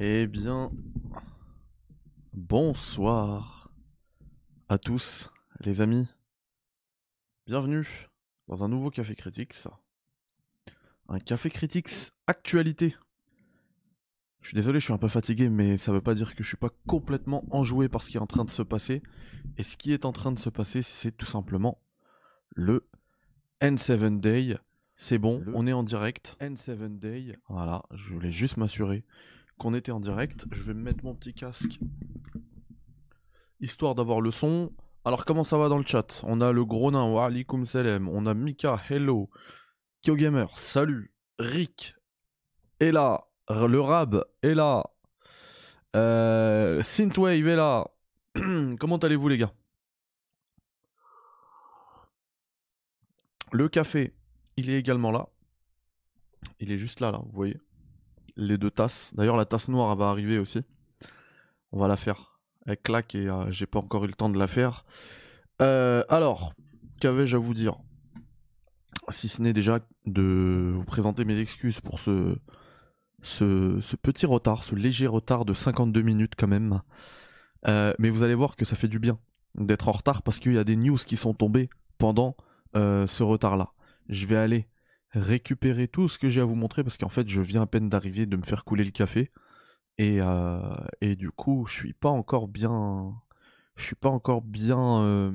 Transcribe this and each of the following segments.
Eh bien, bonsoir à tous, les amis. Bienvenue dans un nouveau Café Critics. Un Café Critics actualité. Je suis désolé, je suis un peu fatigué, mais ça veut pas dire que je suis pas complètement enjoué par ce qui est en train de se passer. Et ce qui est en train de se passer, c'est tout simplement le N7 Day. C'est bon, on est en direct. N7 Day. Voilà, je voulais juste m'assurer qu'on était en direct. Je vais me mettre mon petit casque histoire d'avoir le son. Alors comment ça va dans le chat? On a le gros nain, wa alaikum salam. On a Mika, hello. KyoGamer, salut. Rick est là. Le Rab est là. Euh, Synthwave est là. comment allez-vous les gars? Le café, il est également là. Il est juste là, là, vous voyez les deux tasses. D'ailleurs, la tasse noire va arriver aussi. On va la faire. Elle claque et euh, j'ai pas encore eu le temps de la faire. Euh, alors, qu'avais-je à vous dire? Si ce n'est déjà de vous présenter mes excuses pour ce, ce, petit retard, ce léger retard de 52 minutes quand même. Euh, mais vous allez voir que ça fait du bien d'être en retard parce qu'il y a des news qui sont tombées pendant ce retard-là. Je vais aller récupérer tout ce que j'ai à vous montrer parce qu'en fait je viens à peine d'arriver de me faire couler le café. Et, euh, et du coup je suis pas encore bien je suis pas encore bien euh,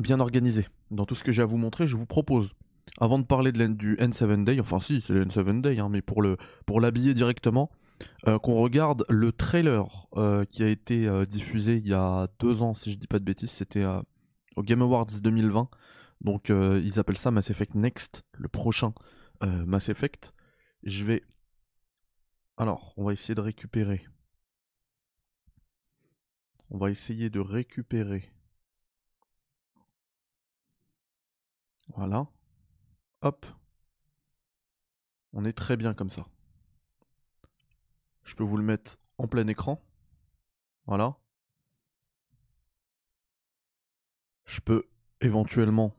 bien organisé. Dans tout ce que j'ai à vous montrer je vous propose avant de parler de du N7 Day enfin si c'est le N7 Day hein, mais pour le pour l'habiller directement euh, qu'on regarde le trailer qui a été diffusé il y a deux ans si je dis pas de bêtises. C'était au Game Awards 2020 donc euh, ils appellent ça Mass Effect Next, le prochain euh, Mass Effect. Je vais... Alors, on va essayer de récupérer. On va essayer de récupérer. Voilà. Hop. On est très bien comme ça. Je peux vous le mettre en plein écran. Voilà. Je peux éventuellement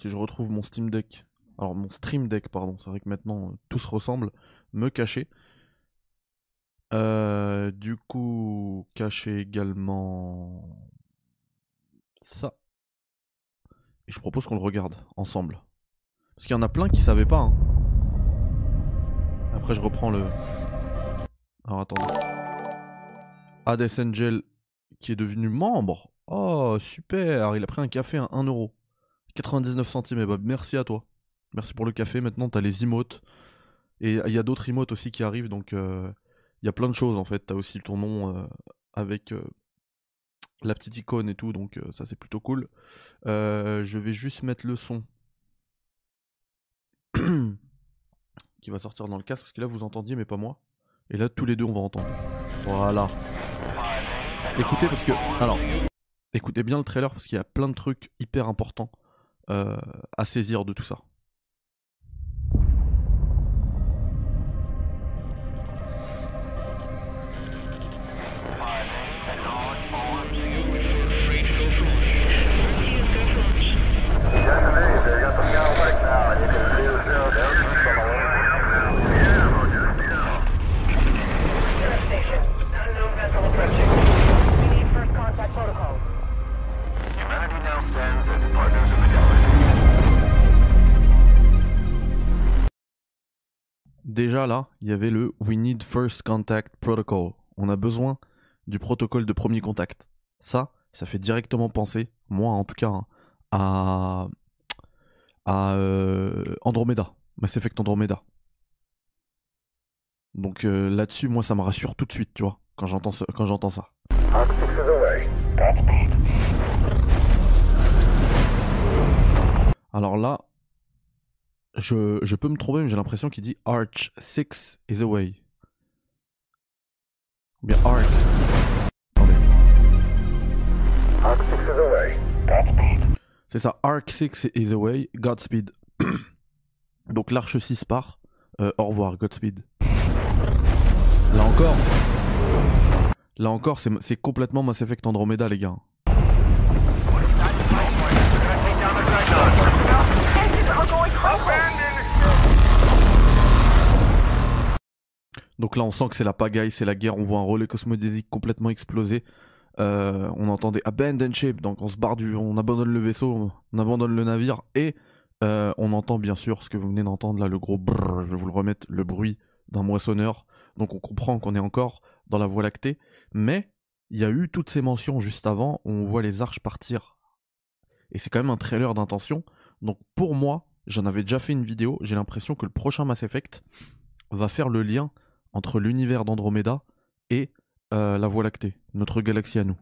si je retrouve mon Steam Deck, alors mon Stream Deck, pardon, c'est vrai que maintenant euh, tout se ressemble, me cacher. Euh, du coup, cacher également ça. Et je propose qu'on le regarde ensemble. Parce qu'il y en a plein qui savaient pas. Hein. Après, je reprends le. Alors attendez. Hades Angel qui est devenu membre. Oh, super, il a pris un café à 1 euro. 99 centimes, bah, merci à toi. Merci pour le café. Maintenant, t'as les emotes. Et il y a d'autres emotes aussi qui arrivent, donc euh, il y a plein de choses en fait. T'as aussi ton nom euh, avec euh, la petite icône et tout, donc ça c'est plutôt cool. je vais juste mettre le son qui va sortir dans le casque, parce que là vous entendiez, mais pas moi. Et là, tous les deux, on va entendre. Voilà. Écoutez, parce que. Alors, écoutez bien le trailer, parce qu'il y a plein de trucs hyper importants à saisir de tout ça. Déjà là, il y avait le We Need First Contact Protocol. On a besoin du protocole de premier contact. Ça, ça fait directement penser, moi en tout cas, hein, à, euh, Andromeda, Mass Effect Andromeda. Donc euh, là-dessus, moi ça me rassure tout de suite, tu vois, quand j'entends ça. Alors là, je, je peux me tromper, mais j'ai l'impression qu'il dit Arch 6 is away. Ou bien Arc. Attendez. Arc 6 is away. Godspeed. C'est ça, Arc 6 is away, Godspeed. Donc l'Arche 6 part. Euh, au revoir, Godspeed. Là encore. Là encore, c'est complètement Mass Effect Andromeda, les gars. Donc là, on sent que c'est la pagaille, c'est la guerre. On voit un relais cosmodésique complètement explosé. Euh, on entendait abandon ship, donc on se barre du, on abandonne le vaisseau, on abandonne le navire et euh, on entend bien sûr ce que vous venez d'entendre là, le gros brrr, je vais vous le remettre, le bruit d'un moissonneur. Donc on comprend qu'on est encore dans la Voie lactée, mais il y a eu toutes ces mentions juste avant où on voit les arches partir. Et c'est quand même un trailer d'intention. Donc pour moi, j'en avais déjà fait une vidéo, j'ai l'impression que le prochain Mass Effect va faire le lien entre l'univers d'Andromeda et euh, la Voie lactée, notre galaxie à nous.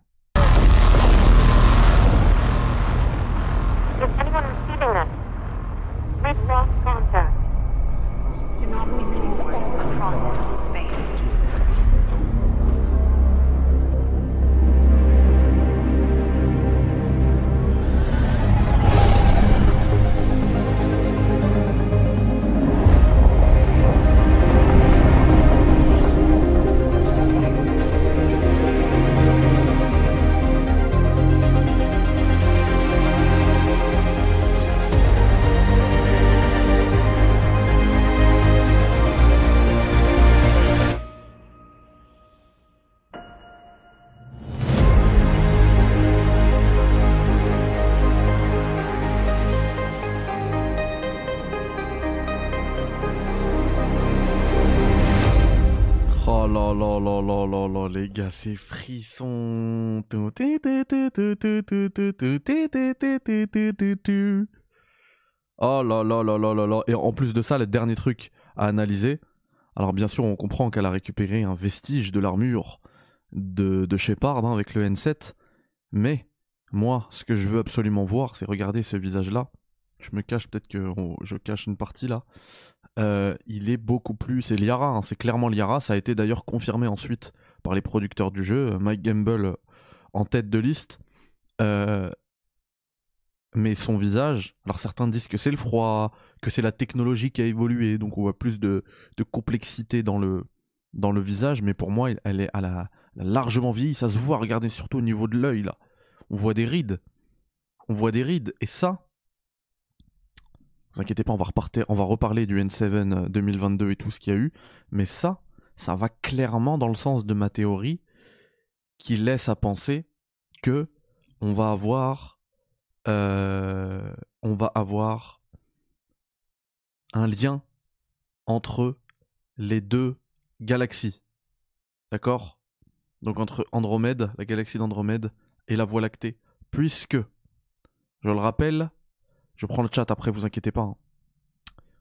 Ces frissons. Oh là là là là là là. Et en plus de ça, le dernier truc à analyser. Alors bien sûr, on comprend qu'elle a récupéré un vestige de l'armure de, Shepard hein, avec le N7. Mais moi, ce que je veux absolument voir, c'est regarder ce visage-là. Je me cache, peut-être que je cache une partie là. Euh, il est beaucoup plus. C'est Liara, hein, c'est clairement Liara. Ça a été d'ailleurs confirmé ensuite par les producteurs du jeu. euh, Mike Gamble euh, en tête de liste. Euh, mais son visage, alors certains disent que c'est le froid, que c'est la technologie qui a évolué, donc on voit plus de, de complexité dans le, dans le visage, mais pour moi, elle- est, elle, a, elle a largement vieilli, ça se voit, regardez surtout au niveau de l'œil, là. On voit des rides. On voit des rides, et ça, vous inquiétez pas, on va, on va reparler du N7 2022 et tout ce qu'il y a eu, mais ça, ça va clairement dans le sens de ma théorie qui laisse à penser que on va avoir euh, un lien entre les deux galaxies. D'accord? Donc entre Andromède, la galaxie d'Andromède, et la Voie lactée. Puisque, je le rappelle, je prends le chat après, vous inquiétez pas. hein.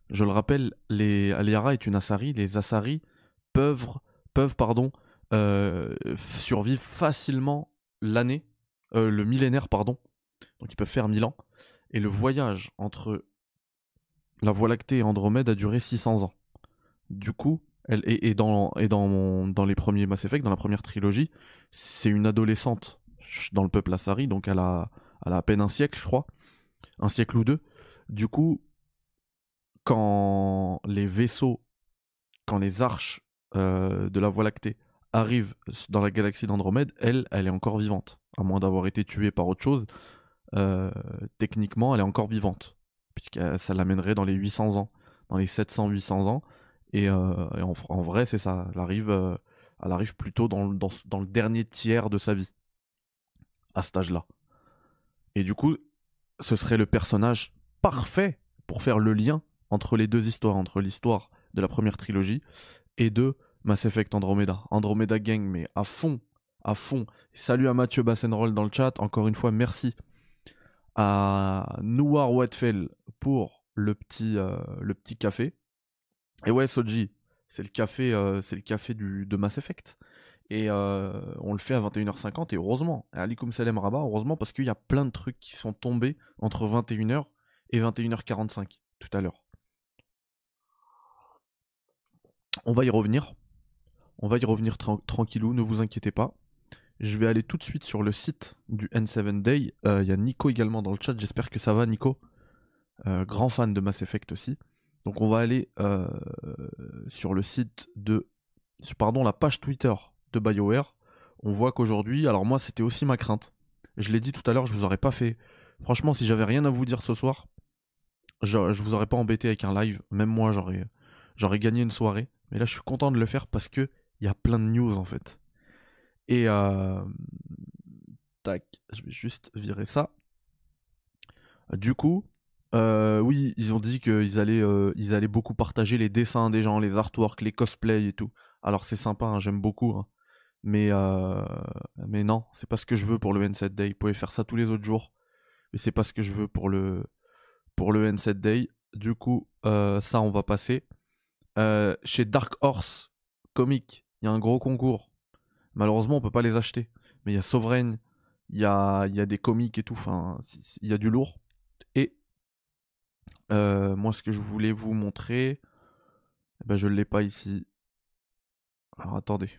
Je le rappelle, les Aliara est une Asari. Les Asari peuvent, peuvent pardon, euh, facilement l'année, euh, le millénaire, pardon. Donc ils peuvent faire 1000 ans. Et le voyage entre la Voie lactée et Andromède a duré 600 ans. Du coup, elle, et, et dans, et dans, dans les premiers Mass Effect, dans la première trilogie, c'est une adolescente dans le peuple Asari, donc elle a, elle a à peine un siècle, je crois. Un siècle ou deux. Du coup, quand les vaisseaux, quand les arches euh, de la Voie lactée arrivent dans la galaxie d'Andromède, elle, elle est encore vivante. À moins d'avoir été tuée par autre chose, euh, techniquement, elle est encore vivante. Puisque euh, ça l'amènerait dans les 800 ans, dans les 700-800 ans. Et, et en, vrai, c'est ça. Elle arrive, elle arrive plutôt dans, dans le dernier tiers de sa vie. À cet âge-là. Et du coup, ce serait le personnage parfait pour faire le lien entre les deux histoires, entre l'histoire de la première trilogie et de Mass Effect Andromeda. Andromeda Gang, mais à fond, à fond. Salut à Mathieu Bassenroll dans le chat. Encore une fois, merci à Noir Whitefell pour le petit, euh, le petit café. Et ouais, Soji, c'est le café, euh, c'est le café du, de Mass Effect. Et euh, on le fait à 21h50 et heureusement, Alikum Salem Rabat, heureusement parce qu'il y a plein de trucs qui sont tombés entre 21h et 21h45 tout à l'heure. On va y revenir. On va y revenir tran- tranquillou, ne vous inquiétez pas. Je vais aller tout de suite sur le site du N7 Day. Euh, Il y a Nico également dans le chat. J'espère que ça va, Nico. Euh, grand fan de Mass Effect aussi. Donc on va aller euh, sur le site de, pardon, la page Twitter de BioWare. On voit qu'aujourd'hui, alors moi c'était aussi ma crainte. Je l'ai dit tout à l'heure, je vous aurais pas fait. Franchement, si j'avais rien à vous dire ce soir, je, je vous aurais pas embêté avec un live. Même moi, j'aurais, j'aurais gagné une soirée. Mais là, je suis content de le faire parce que il y a plein de news en fait. Et euh, tac, je vais juste virer ça. Du coup, euh, oui, ils ont dit qu'ils allaient, euh, ils allaient beaucoup partager les dessins des gens, les artworks, les cosplays et tout. Alors c'est sympa, hein, j'aime beaucoup. hein. Mais, euh, mais non, c'est pas ce que je veux pour le N7 Day. Vous pouvez faire ça tous les autres jours. Mais c'est pas ce que je veux pour le, pour le N7 Day. Du coup, ça, on va passer. Euh, chez Dark Horse Comics, il y a un gros concours. Malheureusement, on peut pas les acheter. Mais il y a Sovereign, il y a, des comics et tout. Enfin, il y a du lourd. Et euh, moi, ce que je voulais vous montrer, eh ben, je l'ai pas ici. Alors attendez.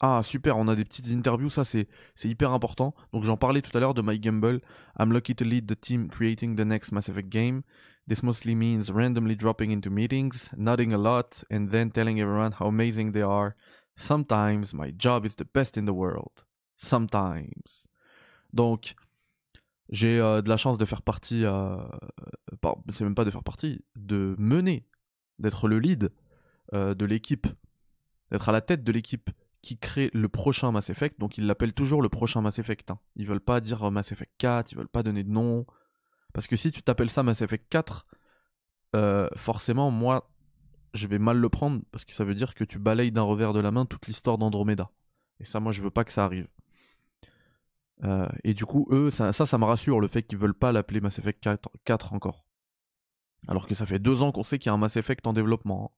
Ah super, on a des petites interviews, ça c'est hyper important. Donc j'en parlais tout à l'heure de My Gamble. I'm lucky to lead the team creating the next Mass Effect game. This mostly means randomly dropping into meetings, nodding a lot, and then telling everyone how amazing they are. Sometimes my job is the best in the world. Sometimes. Donc j'ai euh, de la chance de faire partie, euh, c'est même pas de faire partie, de mener, d'être le lead euh, de l'équipe, d'être à la tête de l'équipe qui crée le prochain Mass Effect. Donc ils l'appellent toujours le prochain Mass Effect. Hein. Ils veulent pas dire Mass Effect 4, ils veulent pas donner de nom. Parce que si tu t'appelles ça Mass Effect 4, euh, forcément, moi, je vais mal le prendre parce que ça veut dire que tu balayes d'un revers de la main toute l'histoire d'Andromeda. Et ça, moi, je veux pas que ça arrive. Euh, et du coup, eux, ça, ça, me rassure le fait qu'ils veulent pas l'appeler Mass Effect 4, 4 encore. Alors que ça fait deux ans qu'on sait qu'il y a un Mass Effect en développement.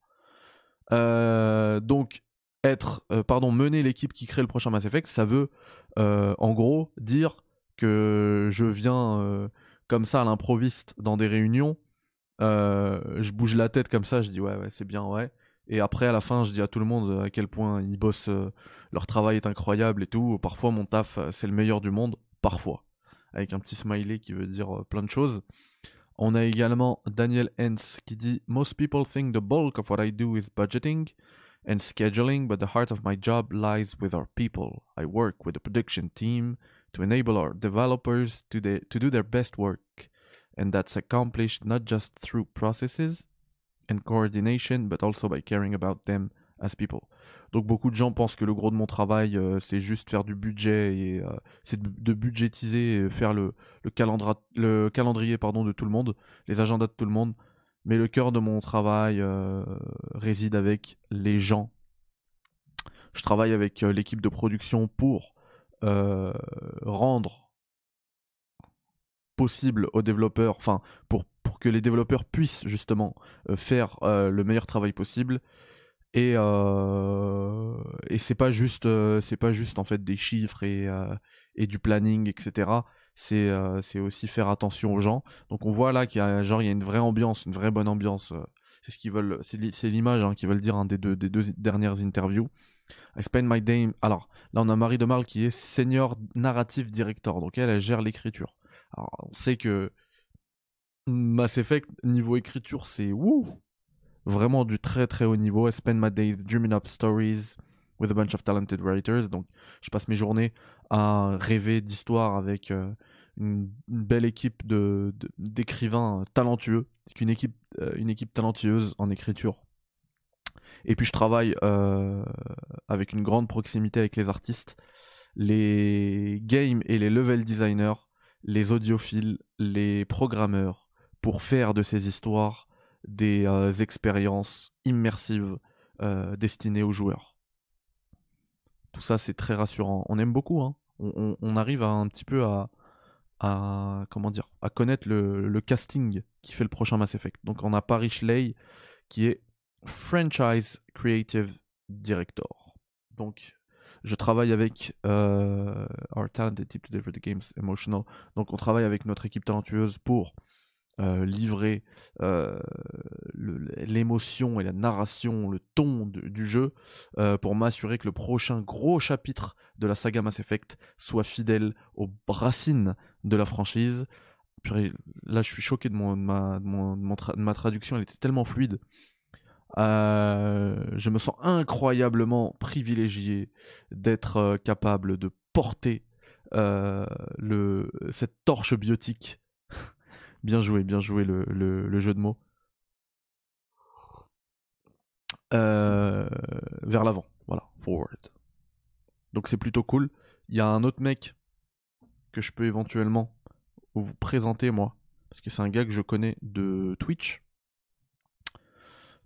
hein. Euh, donc, être, euh, pardon, mener l'équipe qui crée le prochain Mass Effect, ça veut, en gros, dire que je viens comme ça à l'improviste dans des réunions. euh, je bouge la tête comme ça, je dis ouais, ouais, c'est bien, ouais. Et après, à la fin, je dis à tout le monde à quel point ils bossent, euh, leur travail est incroyable et tout. Parfois, mon taf, euh, c'est le meilleur du monde. Parfois. Avec un petit smiley qui veut dire euh, plein de choses. On a également Daniel Hens qui dit Most people think the bulk of what I do is budgeting and scheduling, but the heart of my job lies with our people. I work with the production team to enable our developers to, the, to do their best work. And that's accomplished not just through processes and coordination, but also by caring about them as people. Donc beaucoup de gens pensent que le gros de mon travail, euh, c'est juste faire du budget et euh, c'est de, de budgétiser, et faire le, le, calendra- le calendrier pardon, de tout le monde, les agendas de tout le monde. Mais le cœur de mon travail euh, réside avec les gens. Je travaille avec euh, l'équipe de production pour euh, rendre possible aux développeurs, enfin pour, pour que les développeurs puissent justement euh, faire euh, le meilleur travail possible. Et, et c'est pas juste c'est pas juste en fait des chiffres et, et du planning etc c'est aussi faire attention aux gens. Donc on voit là qu'il y a genre il y a une vraie ambiance une vraie bonne ambiance c'est ce qu'ils veulent c'est li- c'est l'image hein, qu'ils veulent dire un des deux des deux dernières interviews I spend my day alors là on a Marie Demarle qui est senior narrative director donc elle elle gère l'écriture alors on sait que Mass Effect niveau écriture c'est wouh vraiment du très très haut niveau. I spend my days dreaming up stories with a bunch of talented writers. Donc, je passe mes journées à rêver d'histoires avec euh, une, belle équipe de de- d'écrivains talentueux, une équipe euh, une équipe talentueuse en écriture. Et puis je travaille euh, avec une grande proximité avec les artistes, les game et les level designers, les audiophiles, les programmeurs, pour faire de ces histoires des euh, expériences immersives euh, destinées aux joueurs. Tout ça, c'est très rassurant. On aime beaucoup. Hein. On, arrive un petit peu à, à comment dire, à connaître le, le casting qui fait le prochain Mass Effect. Donc, on a Paris Schley qui est franchise creative director. Donc, je travaille avec euh, our talented team to deliver the games emotional. Donc, on travaille avec notre équipe talentueuse pour euh, livrer euh, l'émotion et la narration, le ton du jeu, euh, pour m'assurer que le prochain gros chapitre de la saga Mass Effect soit fidèle aux racines de la franchise. Purée, là, je suis choqué de, mon, de ma, de ma traduction, elle était tellement fluide. Euh, je me sens incroyablement privilégié d'être euh, capable de porter euh, cette torche biotique Bien joué, bien joué le, jeu de mots. vers l'avant. Voilà, forward. Donc c'est plutôt cool. Il y a un autre mec que je peux éventuellement vous présenter moi, parce que c'est un gars que je connais de Twitch.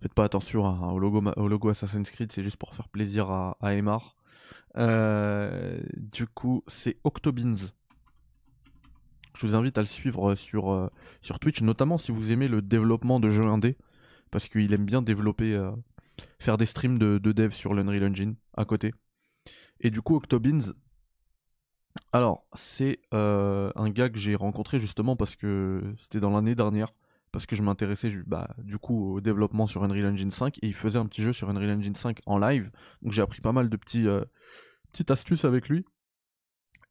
Faites pas attention au, logo, au logo Assassin's Creed, c'est juste pour faire plaisir à, à Aymar. Euh, du coup, c'est Octobins. Je vous invite à le suivre sur, euh, sur Twitch, notamment si vous aimez le développement de jeux indés, parce qu'il aime bien développer, euh, faire des streams de, de dev sur l'Unreal Engine à côté. Et du coup, Octobins, alors, c'est un gars que j'ai rencontré justement parce que c'était dans l'année dernière, parce que je m'intéressais bah, du coup au développement sur Unreal Engine 5 et il faisait un petit jeu sur Unreal Engine 5 en live. Donc j'ai appris pas mal de petits, euh, petites astuces avec lui.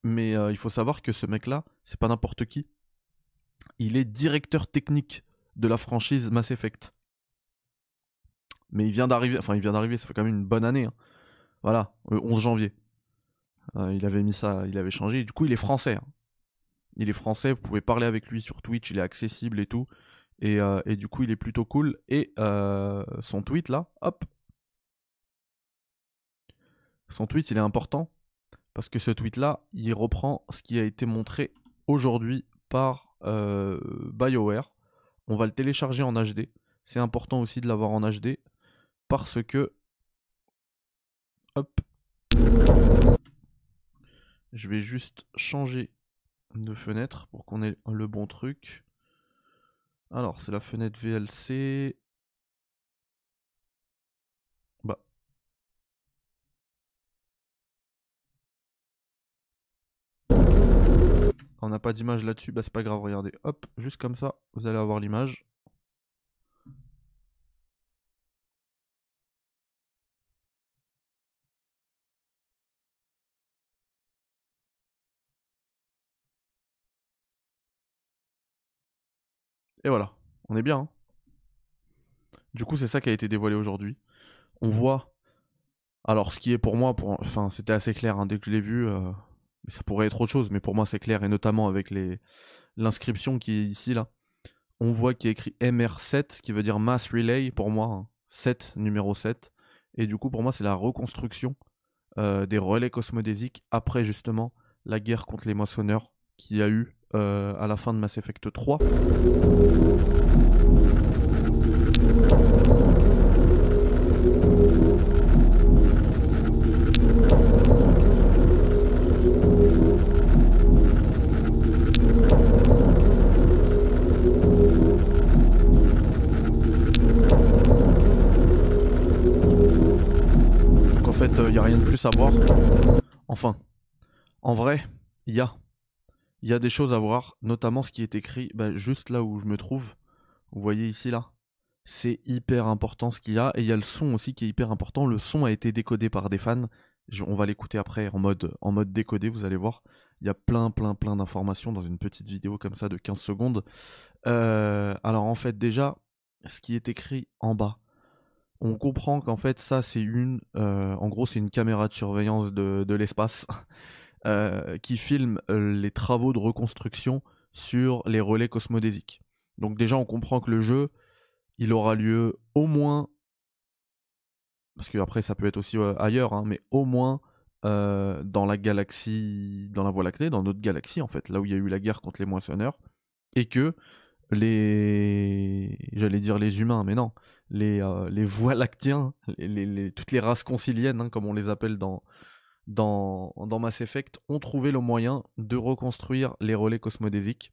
Mais euh, il faut savoir que ce mec-là, c'est pas n'importe qui. Il est directeur technique de la franchise Mass Effect. Mais il vient d'arriver, enfin il vient d'arriver, ça fait quand même une bonne année. hein. Voilà, le 11 janvier. Euh, il avait mis ça, il avait changé. Du coup, il est français. hein. Il est français, vous pouvez parler avec lui sur Twitch, il est accessible et tout. Et, euh, et du coup, il est plutôt cool. Et euh, son tweet là, hop. Son tweet, il est important parce que ce tweet là, il reprend ce qui a été montré aujourd'hui par euh, BioWare. On va le télécharger en HD. C'est important aussi de l'avoir en HD parce que. Hop. Je vais juste changer de fenêtre pour qu'on ait le bon truc. Alors, c'est la fenêtre VLC. Bah. On n'a pas d'image là-dessus, bah c'est pas grave, regardez. Hop, juste comme ça, vous allez avoir l'image. Et voilà, on est bien. hein. Du coup, c'est ça qui a été dévoilé aujourd'hui. On voit. Alors, ce qui est pour moi, pour... enfin, c'était assez clair hein, dès que je l'ai vu. euh, mais ça pourrait être autre chose, mais pour moi, c'est clair, et notamment avec les l'inscription qui est ici là. On voit qu'il y a écrit MR7, qui veut dire Mass Relay pour moi, hein. 7, numéro 7. Et du coup, pour moi, c'est la reconstruction euh, des relais cosmodésiques après justement la guerre contre les moissonneurs qu'il y a eu euh, à la fin de Mass Effect 3. Donc en fait, il n'y a rien de plus à voir. Enfin, en vrai, il y a. Il y a des choses à voir, notamment ce qui est écrit bah, juste là où je me trouve. Vous voyez ici là C'est hyper important ce qu'il y a. Et il y a le son aussi qui est hyper important. Le son a été décodé par des fans. On va l'écouter après en mode, en décodé, vous allez voir. Il y a plein, plein, plein d'informations dans une petite vidéo comme ça de 15 secondes. Euh, alors en fait déjà, ce qui est écrit en bas, on comprend qu'en fait ça c'est une, euh, en gros c'est une caméra de surveillance de l'espace euh, qui filme euh, les travaux de reconstruction sur les relais cosmodésiques. Donc déjà on comprend que le jeu, il aura lieu au moins, parce que après ça peut être aussi euh, ailleurs, hein, mais au moins dans la galaxie, dans la Voie lactée, dans notre galaxie en fait, là où il y a eu la guerre contre les moissonneurs, et que les, j'allais dire les humains, mais non, les, les voies lactiens, toutes les races conciliennes, hein, comme on les appelle dans, dans, Mass Effect, ont trouvé le moyen de reconstruire les relais cosmodésiques.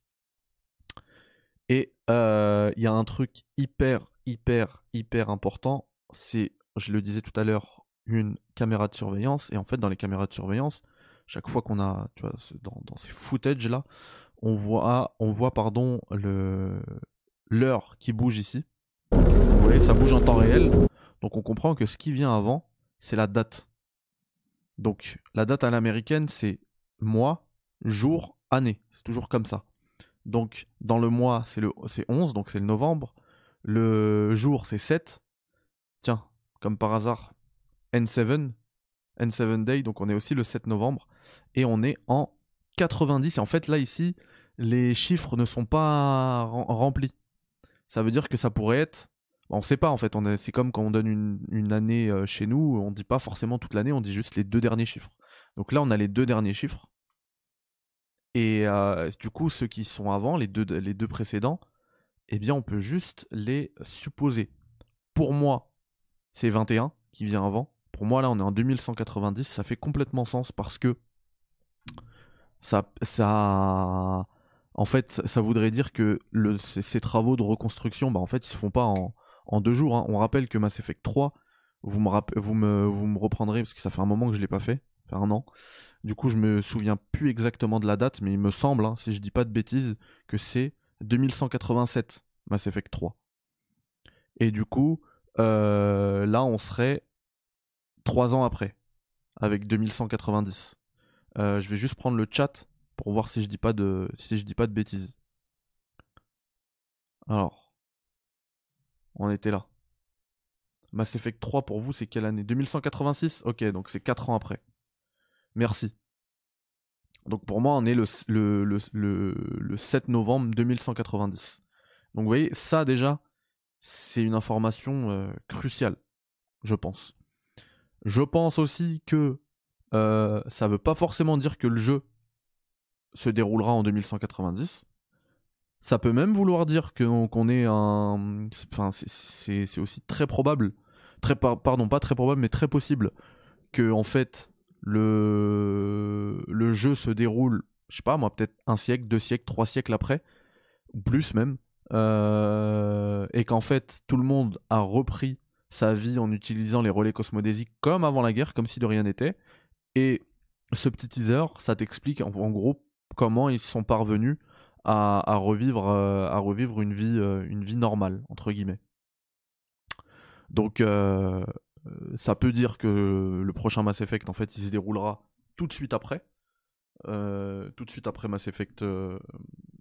Et euh, il y a un truc hyper, hyper, hyper important, c'est, je le disais tout à l'heure, une caméra de surveillance. Et en fait, dans les caméras de surveillance, chaque fois qu'on a, tu vois, dans, ces footages-là, on voit, on voit pardon, l'heure qui bouge ici. Vous voyez, ça bouge en temps réel. Donc on comprend que ce qui vient avant, c'est la date. Donc la date à l'américaine, c'est mois, jour, année. C'est toujours comme ça. Donc dans le mois, c'est le c'est 11, donc c'est le novembre. Le jour, c'est 7. Tiens, comme par hasard, N7, N7 Day, donc on est aussi le 7 novembre. Et on est en 90. Et en fait, là, ici, les chiffres ne sont pas rem- remplis. Ça veut dire que ça pourrait être Bah, on sait pas en fait. C'est comme quand on donne une, année euh, chez nous, on dit pas forcément toute l'année, on dit juste les deux derniers chiffres. Donc là, on a les deux derniers chiffres. Et euh, du coup, ceux qui sont avant, les deux, précédents, eh bien, on peut juste les supposer. Pour moi, c'est 21 qui vient avant. Pour moi, là, on est en 2190. Ça fait complètement sens parce que ça, ça, en fait, ça- voudrait dire que ces, travaux de reconstruction, bah, en fait, ils se font pas en, en deux jours. hein. On rappelle que Mass Effect 3, vous me, reprendrez parce que ça fait un moment que je l'ai pas fait, fait un an. Du coup, je me souviens plus exactement de la date, mais il me semble, hein, si je dis pas de bêtises, que c'est 2187 Mass Effect 3. Et du coup, euh, là, on serait trois ans après, avec 2190. Euh, je vais juste prendre le chat pour voir si je dis pas de, si je dis pas de bêtises. Alors, on était là. Mass Effect 3 pour vous, c'est quelle année? 2186 Ok, donc c'est 4 ans après. Merci. Donc pour moi, on est le, le, le, le, le 7 novembre 2190. Donc vous voyez, ça déjà, c'est une information euh, cruciale, je pense. Je pense aussi que euh, ça veut pas forcément dire que le jeu se déroulera en 2190. Ça peut même vouloir dire que- qu'on est un. Enfin, c'est- aussi très probable. Pardon, pas très probable, mais très possible que, en fait, le, le jeu se déroule, je sais pas moi, peut-être un siècle, deux siècles, trois siècles après, ou plus même, euh, et qu'en fait, tout le monde a repris sa vie en utilisant les relais cosmodésiques comme avant la guerre, comme si de rien n'était. Et ce petit teaser, ça t'explique en gros comment ils sont parvenus à, revivre, euh, à revivre une vie, euh, une vie normale entre guillemets. Donc euh, ça peut dire que le prochain Mass Effect en fait il se déroulera tout de suite après, tout de suite après Mass Effect,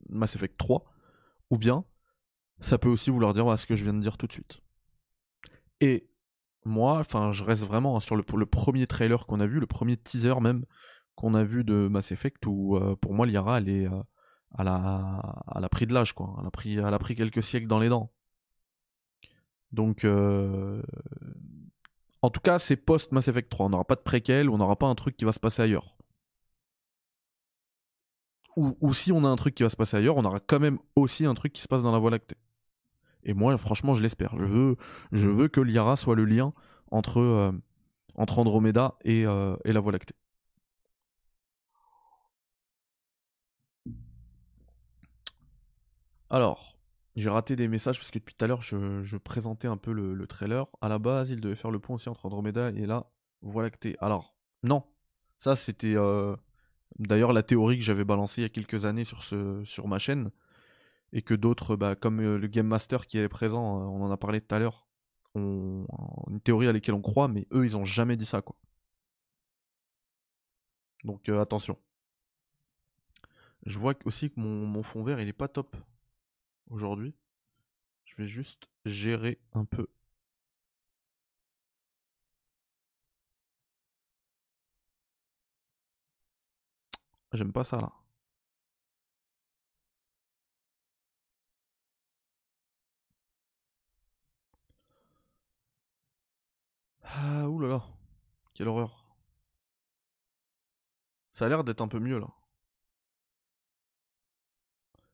Mass Effect 3, ou bien ça peut aussi vouloir dire ce que je viens de dire tout de suite. Et moi, enfin, je reste vraiment sur le, le premier trailer qu'on a vu, le premier teaser même qu'on a vu de Mass Effect, où pour moi Liara, elle est, elle a, pris de l'âge, quoi. Elle a pris, quelques siècles dans les dents. Donc, euh, en tout cas, c'est post Mass Effect 3. On n'aura pas de préquel, on n'aura pas un truc qui va se passer ailleurs. Ou, si on a un truc qui va se passer ailleurs, on aura quand même aussi un truc qui se passe dans la Voie lactée. Et moi, franchement, je l'espère. Je veux, que Liara soit le lien entre, euh, Andromeda et, euh, et la Voie lactée. Alors, j'ai raté des messages parce que depuis tout à l'heure, je, présentais un peu le, le trailer. À la base, il devait faire le pont aussi entre Andromeda et la Voie lactée. Alors, non. Ça, c'était euh, d'ailleurs la théorie que j'avais balancée il y a quelques années sur, ma chaîne. Et que d'autres, bah, comme euh, le Game Master qui est présent, euh, on en a parlé tout à l'heure, ont une théorie à laquelle on croit, mais eux, ils ont jamais dit ça, quoi. Donc attention. Je vois aussi que mon, mon fond vert, il est pas top aujourd'hui. Je vais juste gérer un peu. J'aime pas ça là. Ah, oulala. Quelle horreur. Ça a l'air d'être un peu mieux là.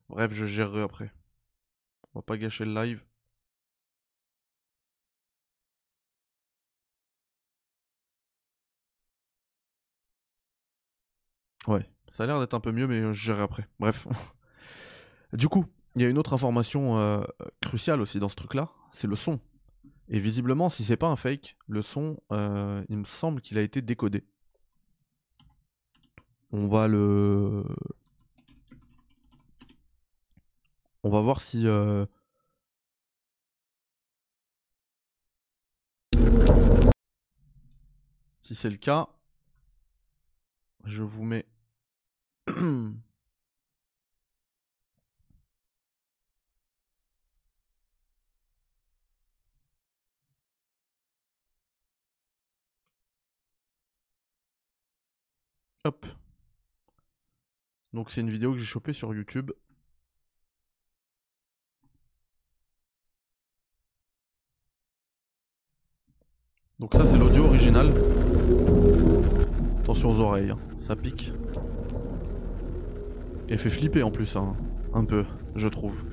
Bref, je gérerai après. On va pas gâcher le live. Ouais, ça a l'air d'être un peu mieux, mais euh, je gérerai après. Bref. du coup, il y a une autre information euh, cruciale aussi dans ce truc-là, c'est le son. Et visiblement, si c'est pas un fake, le son, euh, il me semble qu'il a été décodé. On va le. On va voir si. euh, Si c'est le cas, je vous mets. Hop. Donc c'est une vidéo que j'ai chopée sur YouTube. Donc ça c'est l'audio original. Attention aux oreilles, hein. ça pique. Et fait flipper en plus, hein. un peu, je trouve.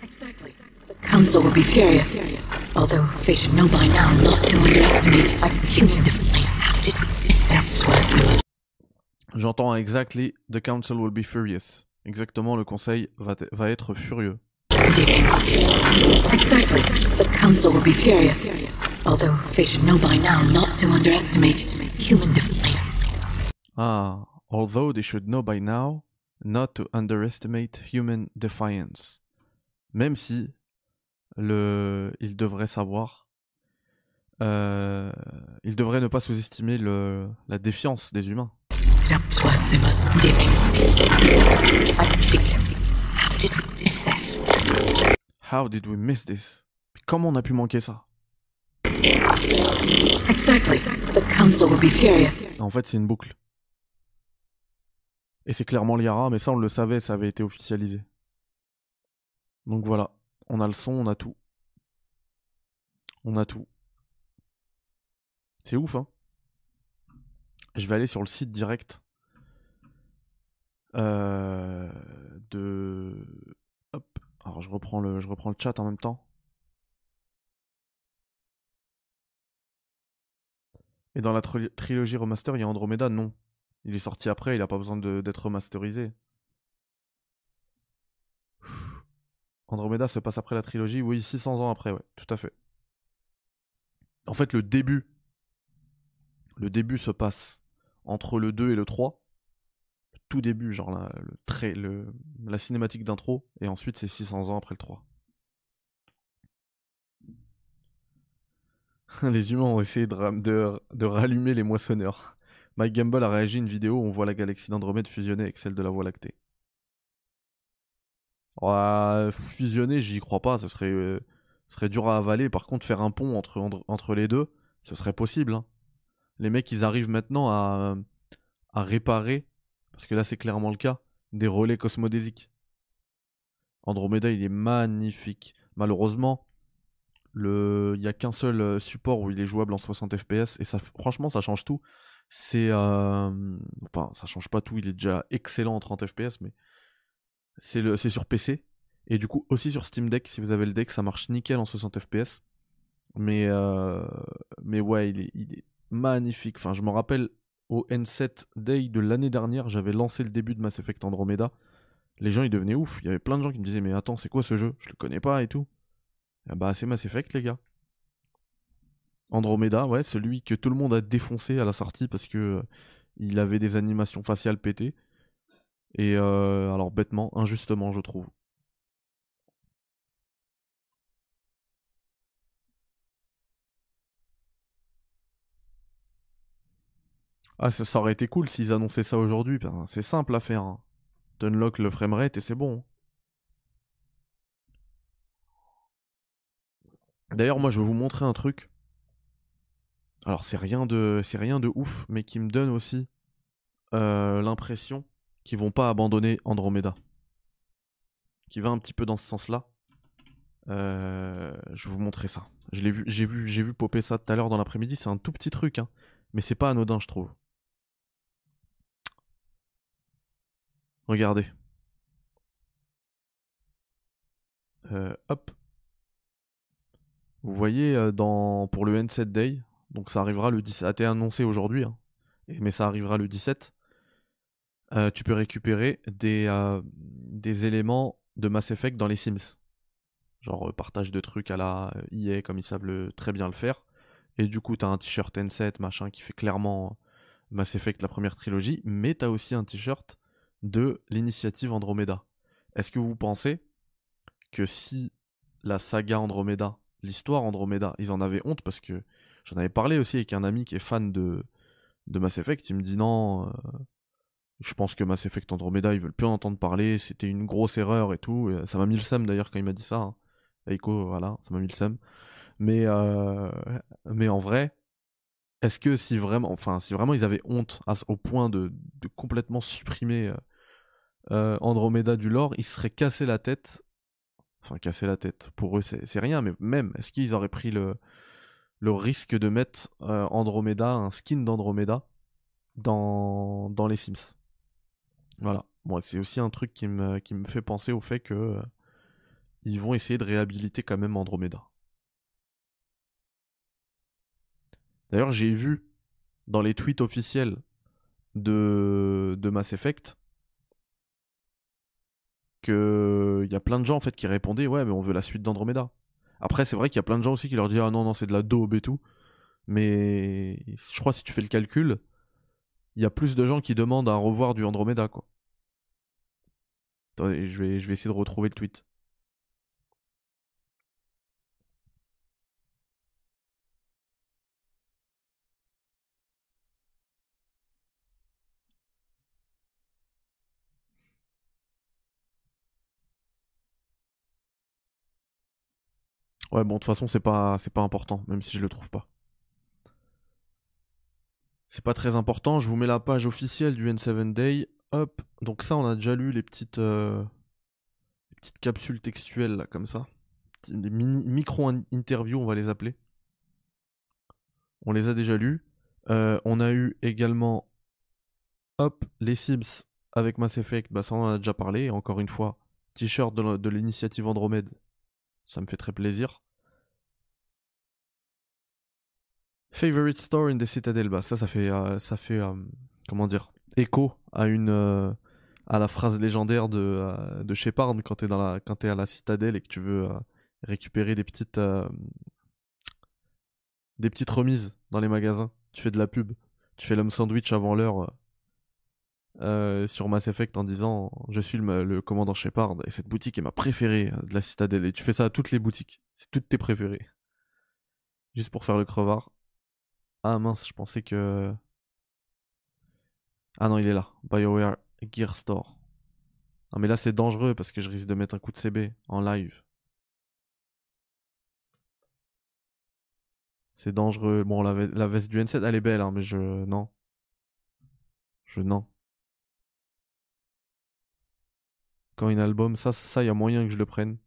Exactly. The Council will be. Although they should know by now not to underestimate seems differently. How did we miss was there J'entends exactly the council will be furious. Exactement, le conseil va, va être furieux. Exactly. The Council will be furious. Although they should know by now not to underestimate human difference. Ah, although they should know by now not to underestimate human defiance. Même si le, ils devraient savoir, euh, ils devraient ne pas sous-estimer le, la défiance des humains. How did we miss this? How did we miss this? Comment on a pu manquer ça? Exactly. The Council will be furious. En fait, c'est une boucle. Et c'est clairement Liara, mais ça on le savait, ça avait été officialisé. Donc voilà, on a le son, on a tout. On a tout. C'est ouf, hein Je vais aller sur le site direct euh, de... Hop, alors je reprends, le, je reprends le chat en même temps. Et dans la tri- trilogie remaster, il y a Andromeda Non. Il est sorti après, il a pas besoin d'être remasterisé. Andromeda se passe après la trilogie, oui, 600 ans après, ouais, tout à fait. En fait, le début, le début se passe entre le 2 et le 3. Le tout début, genre la, le la cinématique d'intro, et ensuite c'est 600 ans après le 3. les humains ont essayé de, de- de rallumer les moissonneurs. Mike Gamble a réagi une vidéo où on voit la galaxie d'Andromède fusionner avec celle de la Voie lactée. Ouais, fusionner, j'y crois pas, ce serait, euh, ce serait dur à avaler. Par contre, faire un pont entre, les deux, ce serait possible. hein. Les mecs, ils arrivent maintenant à, réparer, parce que là c'est clairement le cas, des relais cosmodésiques. Andromeda, il est magnifique. Malheureusement, le... il n'y a qu'un seul euh, support où il est jouable en 60 fps, et franchement, ça change tout. C'est. euh, Enfin, ça change pas tout, il est déjà excellent en 30 fps, mais c'est sur PC. Et du coup, aussi sur Steam Deck, si vous avez le deck, ça marche nickel en 60 fps. Mais, euh, mais ouais, il est, il est magnifique. Enfin, je me rappelle au N7 Day de l'année dernière, j'avais lancé le début de Mass Effect Andromeda. Les gens, ils devenaient ouf. Il y avait plein de gens qui me disaient, mais attends, c'est quoi ce jeu? Je le connais pas et tout. Ah bah, c'est Mass Effect, les gars. Andromeda, ouais, celui que tout le monde a défoncé à la sortie parce que euh, il avait des animations faciales pétées. Et euh, alors, bêtement, injustement, je trouve. Ah, ça, aurait été cool s'ils annonçaient ça aujourd'hui. ben, C'est simple à faire. hein. T'unlock le framerate et c'est bon. D'ailleurs, moi, je vais vous montrer un truc. Alors, c'est rien de, c'est rien de ouf, mais qui me donne aussi euh, l'impression qu'ils vont pas abandonner Andromeda. Qui va un petit peu dans ce sens-là. Euh, je vais vous montrer ça. Je vu, j'ai vu, j'ai vu popper ça tout à l'heure dans l'après-midi. C'est un tout petit truc, hein, mais c'est pas anodin, je trouve. Regardez. Euh, hop. Vous voyez, euh, dans, pour le N7 Day, donc ça arrivera le 17, ça a été annoncé aujourd'hui, hein, mais ça arrivera le 17. Euh, tu peux récupérer des, euh, des éléments de Mass Effect dans les Sims. Genre euh, partage de trucs à la EA, comme ils savent le- très bien le faire. Et du coup, t'as un t-shirt N7, machin, qui fait clairement Mass Effect la première trilogie, mais t'as aussi un t-shirt de l'initiative Andromeda. Est-ce que vous pensez que si la saga Andromeda, l'histoire Andromeda, ils en avaient honte parce que j'en avais parlé aussi avec un ami qui est fan de, de Mass Effect, il me dit non, je pense que Mass Effect Andromeda, ils veulent plus en entendre parler, c'était une grosse erreur et tout. Ça m'a mis le seum d'ailleurs quand il m'a dit ça. hein. Eiko, voilà, ça m'a mis le seum. Mais, euh, mais en vrai, est-ce que si vraiment, enfin, vraiment ils avaient honte au point de, complètement supprimer euh, euh, Andromeda du lore, ils se seraient cassé la tête. Enfin, cassé la tête. Pour eux, c'est rien, mais même, est-ce qu'ils auraient pris le, risque de mettre Andromeda, un skin d'Andromeda, dans les Sims? Voilà. Moi, c'est aussi un truc qui me, fait penser au fait que euh, ils vont essayer de réhabiliter quand même Andromeda. D'ailleurs, j'ai vu dans les tweets officiels de, de Mass Effect que il y a plein de gens en fait qui répondaient ouais mais on veut la suite d'Andromeda. Après c'est vrai qu'il y a plein de gens aussi qui leur disent ah non non c'est de la daube et tout. Mais je crois si tu fais le calcul, il y a plus de gens qui demandent à revoir du Andromeda quoi. Attendez, je vais, je vais essayer de retrouver le tweet. Ouais, bon, de toute façon, c'est pas, c'est pas important, même si je le trouve pas. C'est pas très important, je vous mets la page officielle du N7 Day. Hop, donc ça, on a déjà lu les petites, euh, les petites capsules textuelles, là, comme ça. Des micro-interviews, on va les appeler. On les a déjà lues. Euh, on a eu également, hop, les Sims avec Mass Effect, bah ça, on en a déjà parlé. Encore une fois, t-shirt de de l'initiative Andromède, ça me fait très plaisir. Favorite store in the Citadel, bah ça, ça fait, euh, ça fait, euh, comment dire, écho à une, euh, à la phrase légendaire de, de Shepard quand t'es t'es à la Citadelle et que tu veux récupérer des petites, des petites remises dans les magasins. Tu fais de la pub, tu fais l'homme sandwich avant l'heure sur Mass Effect en disant je suis le, le commandant Shepard et cette boutique est ma préférée de la Citadelle et tu fais ça à toutes les boutiques, c'est toutes tes préférées. Juste pour faire le crevard. Ah mince, je pensais que. Ah non, il est là. BioWare Gear Store. Ah mais là c'est dangereux parce que je risque de mettre un coup de CB en live. C'est dangereux. Bon, la veste du N7, elle est belle, hein, mais je. Non. Je. Non. Quand une album, ça, ça, y a moyen que je le prenne.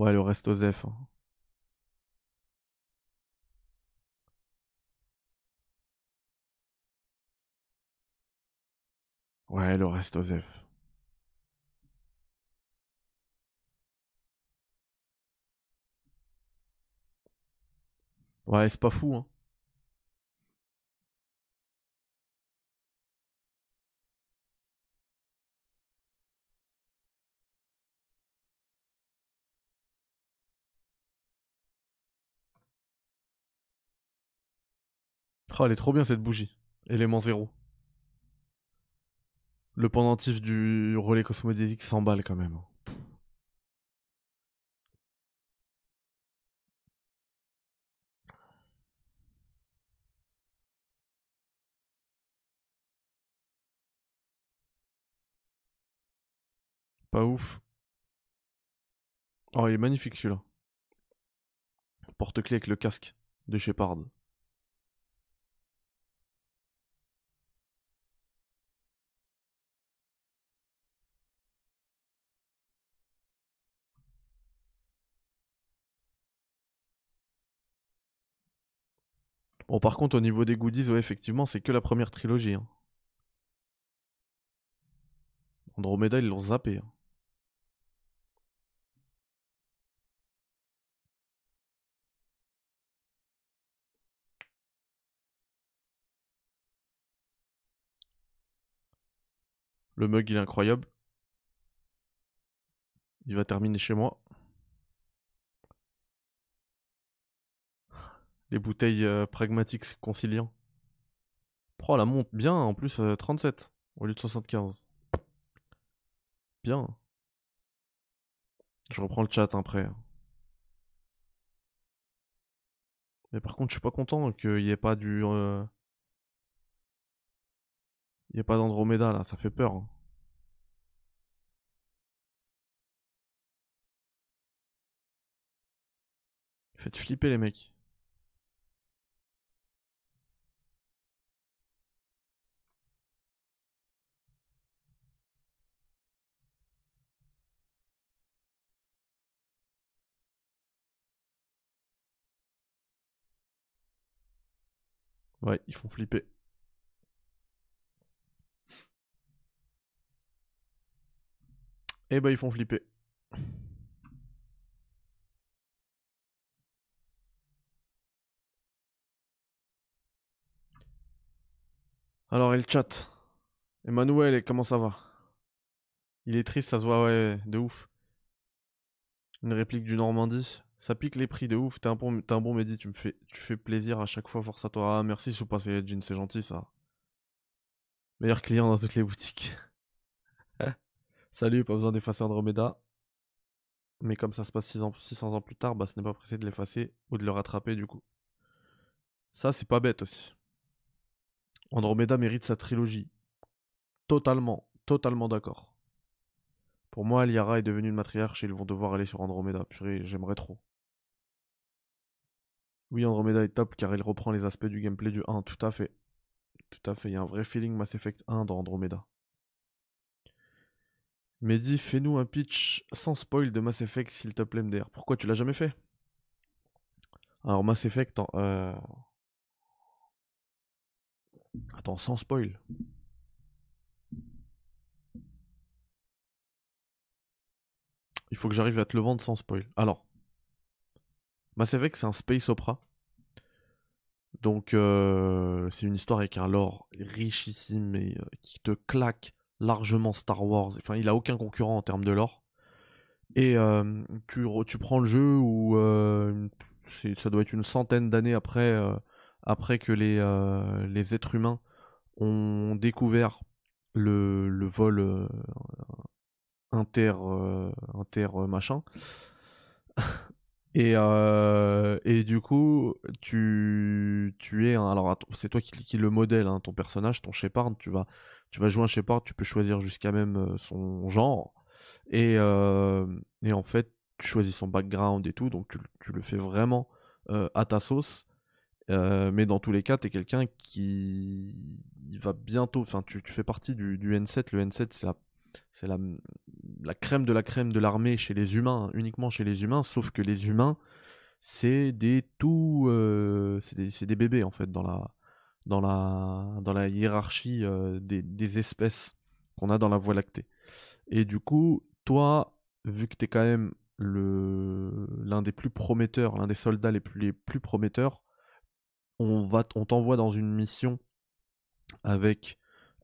Ouais, le reste aux F. hein. Ouais, le reste aux F. Ouais, c'est pas fou, hein. Oh, elle est trop bien cette bougie. Élément zéro. Le pendentif du relais cosmodésique 100 balles quand même. Pas ouf. Oh, il est magnifique celui-là. Porte-clés avec le casque de Shepard. Bon, par contre, au niveau des goodies, ouais, effectivement, c'est que la première trilogie. hein. Andromeda, ils l'ont zappé. hein. Le mug, il est incroyable. Il va terminer chez moi. Les bouteilles euh, pragmatiques conciliants. Pro, la monte bien, en plus euh, 37 au lieu de 75. Bien. Je reprends le chat hein, après. Mais par contre, je suis pas content qu'il n'y ait pas du. Euh, il n'y a pas d'Andromeda là, ça fait peur. Hein. Faites flipper les mecs. Ouais, ils font flipper. Eh ben, ils font flipper. Alors, et le chat Emmanuel, et comment ça va? Il est triste, ça se voit, ouais, de ouf. Une réplique du Normandie. Ça pique les prix de ouf. T'es un bon, t'es Mehdi, tu me fais, plaisir à chaque fois, force à toi. Ah, merci, sous passer Jean, c'est gentil ça. Meilleur client dans toutes les boutiques. Salut, pas besoin d'effacer Andromeda. Mais comme ça se passe 6 ans, 600 ans plus tard, bah ce n'est pas pressé de l'effacer ou de le rattraper du coup. Ça, c'est pas bête aussi. Andromeda mérite sa trilogie. Totalement, totalement d'accord. Pour moi, Liara est devenue une matriarche et ils vont devoir aller sur Andromeda. Purée, j'aimerais trop. Oui, Andromeda est top car il reprend les aspects du gameplay du 1, tout à fait. Tout à fait, il y a un vrai feeling Mass Effect 1 dans Andromeda. Mehdi, fais-nous un pitch sans spoil de Mass Effect s'il te plaît MDR. Pourquoi tu l'as jamais fait? Alors Mass Effect, en- euh... attends, sans spoil. Il faut que j'arrive à te le vendre sans spoil. Alors, Mass Effect, c'est un space opera. Donc, euh, c'est une histoire avec un lore richissime et euh, qui te claque largement Star Wars. Enfin, il a aucun concurrent en termes de lore. Et euh, tu, re- tu prends le jeu où ça doit être une centaine d'années après, après que les, êtres humains ont découvert le, vol inter, machin. Et, euh, et du coup, tu, tu es alors c'est toi qui, le modèle, hein, ton personnage, ton Shepard, tu vas, tu vas jouer un Shepard, tu peux choisir jusqu'à même euh, son genre. Et, euh, et en fait, tu choisis son background et tout, donc tu, tu le fais vraiment à ta sauce. Mais dans tous les cas, tu es quelqu'un qui va bientôt. Enfin, tu, tu fais partie du, du N7. Le N7, c'est la, c'est la, la crème de la crème de l'armée chez les humains, hein, uniquement chez les humains, sauf que les humains, c'est des tout. euh, c'est des, des bébés, en fait, dans la, dans la, dans la hiérarchie euh, des, des espèces qu'on a dans la Voie lactée. Et du coup, toi, vu que tu es quand même l'un des plus prometteurs, l'un des soldats les plus, les plus prometteurs, on va on t'envoie dans une mission avec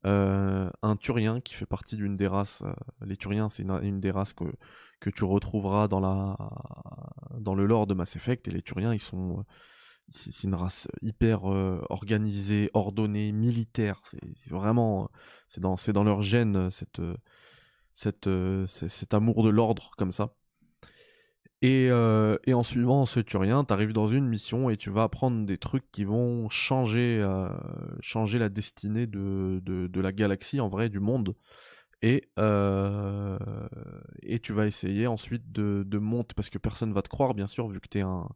euh, un Turien qui fait partie d'une des races. euh, les Turiens, c'est une, des races que, que tu retrouveras dans, la, dans le lore de Mass Effect. Et les Turiens, ils sont. euh, C'est une race hyper organisée, ordonnée, militaire. C'est vraiment. C'est dans, dans leur gène, cette, cette, cet amour de l'ordre comme ça. Et, euh, et en suivant ce Turien, tu arrives dans une mission et tu vas apprendre des trucs qui vont changer, euh, changer la destinée de, de, la galaxie, en vrai, du monde. Et, euh, et tu vas essayer ensuite de, de monter, parce que personne va te croire, bien sûr, vu que tu es un,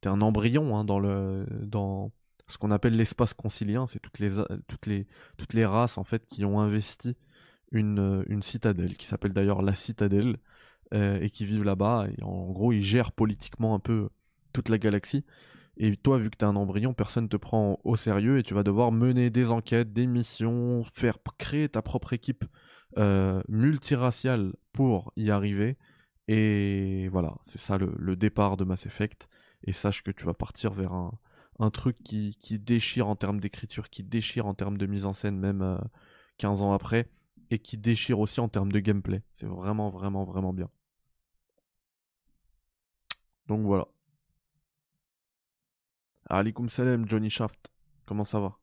t'es un embryon hein, dans, le, dans ce qu'on appelle l'espace concilien. C'est toutes les, toutes, les, toutes les races en fait, qui ont investi une, une citadelle, qui s'appelle d'ailleurs la citadelle euh, et qui vivent là-bas. Et en gros, ils gèrent politiquement un peu toute la galaxie. Et toi, vu que t'es un embryon, personne te prend au sérieux et tu vas devoir mener des enquêtes, des missions, faire créer ta propre équipe euh, multiraciale pour y arriver. Et voilà, c'est ça le, départ de Mass Effect. Et sache que tu vas partir vers un, truc qui, déchire en termes d'écriture, qui déchire en termes de mise en scène, même euh, 15 ans après, et qui déchire aussi en termes de gameplay. C'est vraiment, vraiment, vraiment bien. Donc voilà. Alaikum salam, Johnny Shaft. Comment ça va?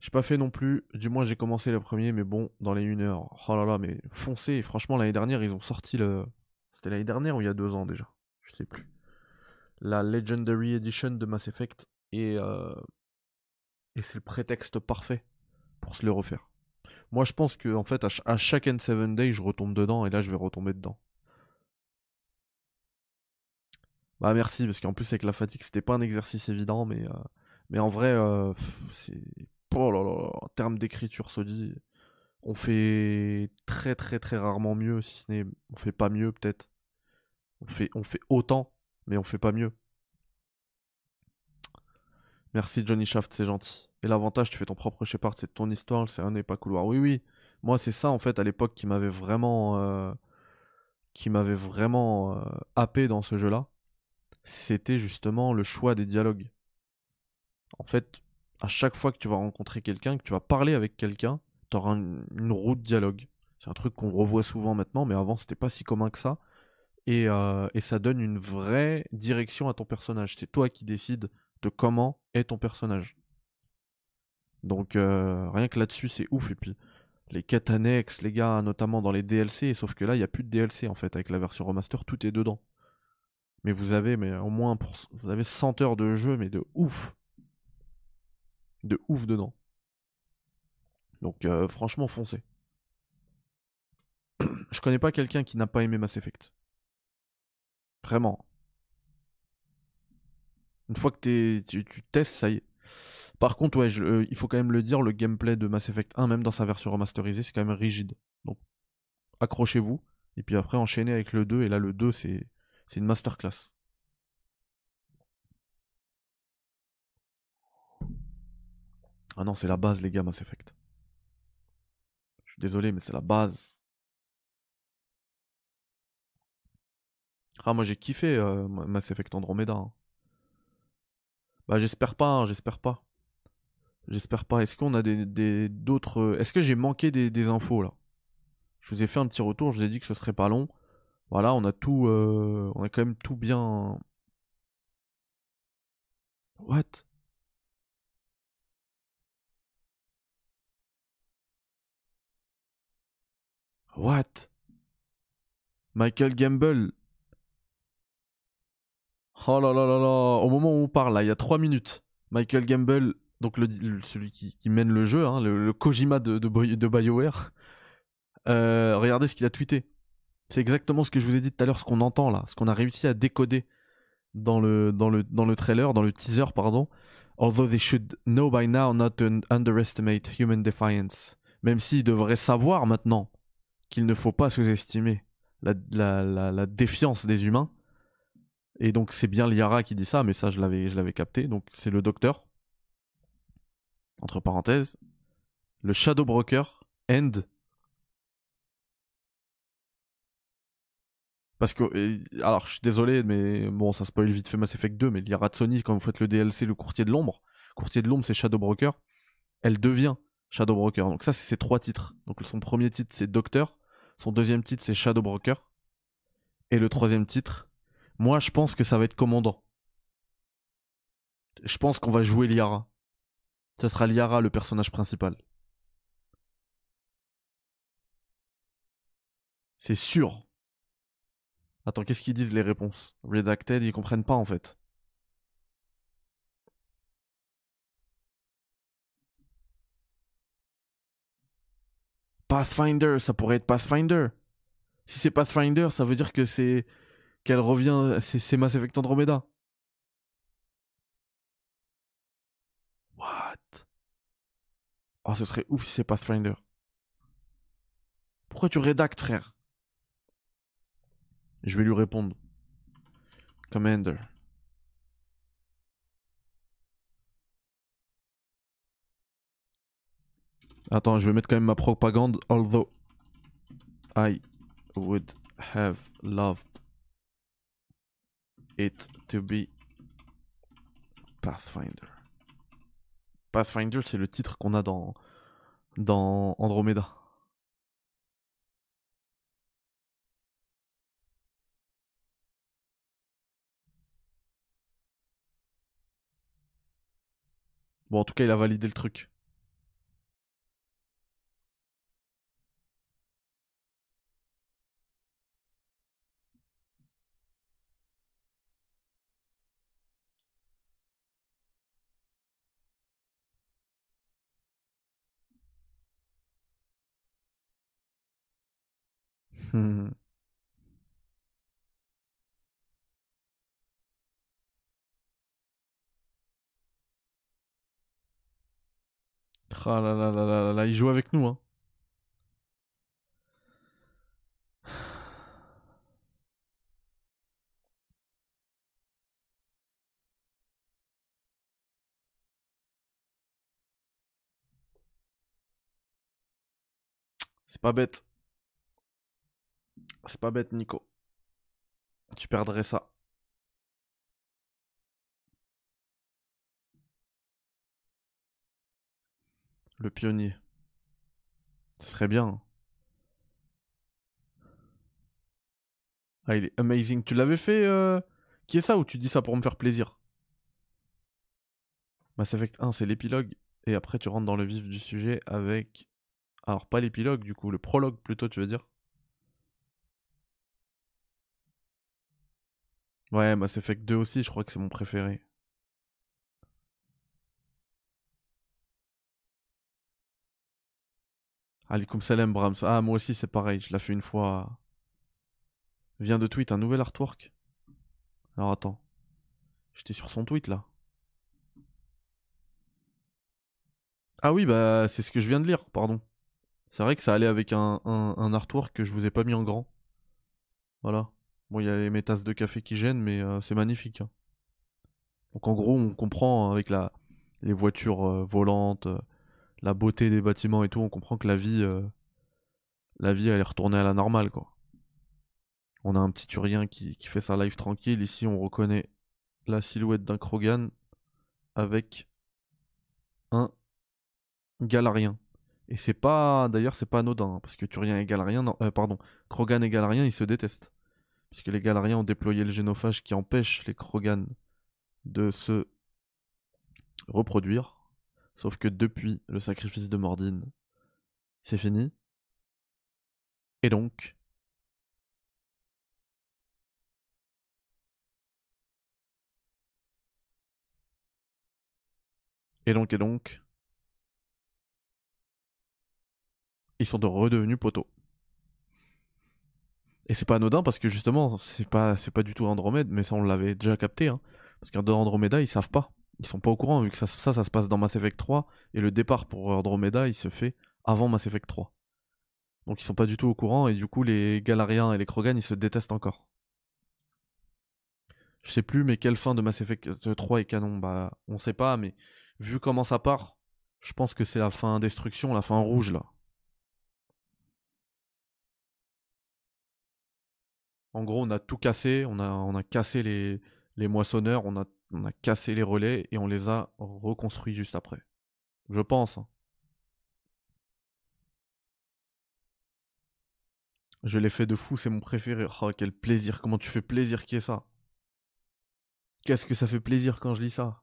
J'ai pas fait non plus. Du moins, j'ai commencé le premier, mais bon, dans les 1 heure. Oh là là, mais foncez. Franchement, l'année dernière, ils ont sorti le. C'était l'année dernière ou il y a deux ans déjà? Je sais plus. La Legendary Edition de Mass Effect. Et, euh, c'est le prétexte parfait pour se le refaire. Moi, je pense que en fait, à, à chaque N7 Day, je retombe dedans et là, je vais retomber dedans. Bah merci, parce qu'en plus avec la fatigue, c'était pas un exercice évident, mais, euh, mais en vrai, euh, c'est... Oh là là, en termes d'écriture, Sodi, on fait très très très rarement mieux, si ce n'est... On fait pas mieux peut-être. On fait, on fait autant, mais on fait pas mieux. Merci Johnny Shaft, c'est gentil. Et l'avantage, tu fais ton propre Shepard, c'est ton histoire, c'est un n'est pas couloir. Oui, oui. Moi, c'est ça en fait à l'époque qui m'avait vraiment, euh, qui m'avait vraiment euh, happé dans ce jeu-là. C'était justement le choix des dialogues. En fait, à chaque fois que tu vas rencontrer quelqu'un, que tu vas parler avec quelqu'un, tu auras une, une route dialogue. C'est un truc qu'on revoit souvent maintenant, mais avant c'était pas si commun que ça. Et, euh, ça donne une vraie direction à ton personnage. C'est toi qui décides de comment est ton personnage. Donc euh, rien que là-dessus, c'est ouf. Et puis les quêtes annexes, les gars, notamment dans les DLC, sauf que là, il n'y a plus de DLC en fait. Avec la version remaster, tout est dedans. Mais vous avez, mais au moins, pour, vous avez 100 heures de jeu, mais de ouf. De ouf dedans. Donc euh, franchement, foncez. Je connais pas quelqu'un qui n'a pas aimé Mass Effect. Vraiment. Une fois que t'es- tu, testes, ça y est. Par contre, ouais, euh, il faut quand même le dire, le gameplay de Mass Effect 1, même dans sa version remasterisée, c'est quand même rigide. Donc, accrochez-vous. Et puis après, enchaînez avec le 2. Et là, le 2, c'est c'est une masterclass. Ah non, c'est la base, les gars, Mass Effect. Je suis désolé, mais c'est la base. Ah, moi j'ai kiffé euh, Mass Effect Andromeda. hein. Bah, j'espère pas, hein, j'espère pas. J'espère pas. Est-ce qu'on a des d'autres. euh, Est-ce que j'ai manqué des, des infos là? Je vous ai fait un petit retour, je vous ai dit que ce serait pas long. Voilà, on a tout. euh, On a quand même tout bien. What? What? Michael Gamble Oh là là là là Au moment où on parle, là, il y a 3 minutes, Michael Gamble, donc le, celui qui, mène le jeu, hein, le, Kojima de, de BioWare, euh, regardez ce qu'il a tweeté. C'est exactement ce que je vous ai dit tout à l'heure, ce qu'on entend là, ce qu'on a réussi à décoder dans le, dans, le, dans le trailer, dans le teaser, pardon. Although they should know by now not to un- underestimate human defiance. Même s'ils devraient savoir maintenant qu'il ne faut pas sous-estimer la, la, la, la défiance des humains. Et donc c'est bien Liara qui dit ça, mais ça je l'avais je l'avais capté. Donc c'est le docteur. Entre parenthèses, le Shadow Broker End. Parce que alors je suis désolé, mais bon ça spoil vite fait Mass Effect 2, mais Liara Sony quand vous faites le DLC le courtier de l'ombre, courtier de l'ombre c'est Shadow Broker, elle devient Shadow Broker. Donc ça c'est ses trois titres. Donc son premier titre c'est Docteur, son deuxième titre c'est Shadow Broker, et le troisième titre moi, je pense que ça va être commandant. Je pense qu'on va jouer Liara. Ce sera Liara le personnage principal. C'est sûr. Attends, qu'est-ce qu'ils disent les réponses? Redacted, ils comprennent pas en fait. Pathfinder, ça pourrait être Pathfinder. Si c'est Pathfinder, ça veut dire que c'est qu'elle revient, c'est Mass Effect Andromeda. What? Oh, ce serait ouf si c'est Pathfinder. Pourquoi tu rédactes, frère? Je vais lui répondre. Commander. Attends, je vais mettre quand même ma propagande. Although I would have loved it to be Pathfinder. Pathfinder, c'est le titre qu'on a dans, dans Andromeda. Bon, en tout cas, il a validé le truc. Ah là là là là là là, il joue avec nous, hein. C'est pas bête. C'est pas bête, Nico. Tu perdrais ça. Le pionnier. Ce serait bien. hein. Ah, il est amazing. Tu l'avais fait euh, Qui est ça ou tu dis ça pour me faire plaisir? Mass Effect 1, c'est l'épilogue. Et après, tu rentres dans le vif du sujet avec. Alors, pas l'épilogue, du coup, le prologue plutôt, tu veux dire? Ouais, Mass Effect 2 aussi, je crois que c'est mon préféré. Alikum salam, Brahms. Ah, moi aussi, c'est pareil, je l'ai fait une fois. Vient de tweet un nouvel artwork. Alors attends. J'étais sur son tweet là. Ah oui, bah c'est ce que je viens de lire, pardon. C'est vrai que ça allait avec un, un, artwork que je vous ai pas mis en grand. Voilà. Bon, il y a mes tasses de café qui gênent, mais euh, c'est magnifique. hein. Donc en gros, on comprend avec la, les voitures euh, volantes, euh, la beauté des bâtiments et tout, on comprend que la vie, euh, la vie, elle est retournée à la normale, quoi. On a un petit Turien qui, fait sa life tranquille. Ici, on reconnaît la silhouette d'un Krogan avec un Galarien. Et c'est pas, d'ailleurs, c'est pas anodin, hein, parce que Turien et Galarien, non, euh, pardon, Krogan et Galarien, ils se détestent. Puisque les Galariens ont déployé le génophage qui empêche les Krogan de se reproduire. Sauf que depuis le sacrifice de Mordine, c'est fini. Et donc, et donc, et donc, ils sont de redevenus poteaux. Et c'est pas anodin parce que justement, c'est pas, pas du tout Andromède, mais ça on l'avait déjà capté. Hein, parce Andromeda, ils savent pas. Ils sont pas au courant, vu que ça, ça, se passe dans Mass Effect 3, et le départ pour Andromeda, il se fait avant Mass Effect 3. Donc ils sont pas du tout au courant, et du coup, les Galariens et les Krogan, ils se détestent encore. Je sais plus, mais quelle fin de Mass Effect 3 est canon Bah, on sait pas, mais vu comment ça part, je pense que c'est la fin destruction, la fin rouge, là. En gros, on a tout cassé, on a, on a cassé les, les moissonneurs, on a, on a cassé les relais et on les a reconstruits juste après. Je pense. hein. Je l'ai fait de fou, c'est mon préféré. Oh, quel plaisir, comment tu fais plaisir qui est ça. Qu'est-ce que ça fait plaisir quand je lis ça.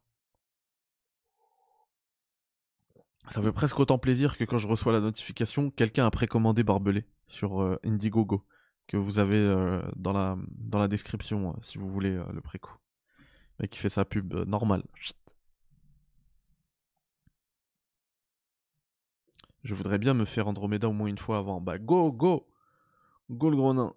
Ça fait presque autant plaisir que quand je reçois la notification, quelqu'un a précommandé Barbelé sur euh, Indiegogo, que vous avez euh, dans, la, description euh, si vous voulez le préco. Mais qui fait sa pub euh, normale. Je voudrais bien me faire Andromeda au moins une fois avant. Bah go, go Go le gros nain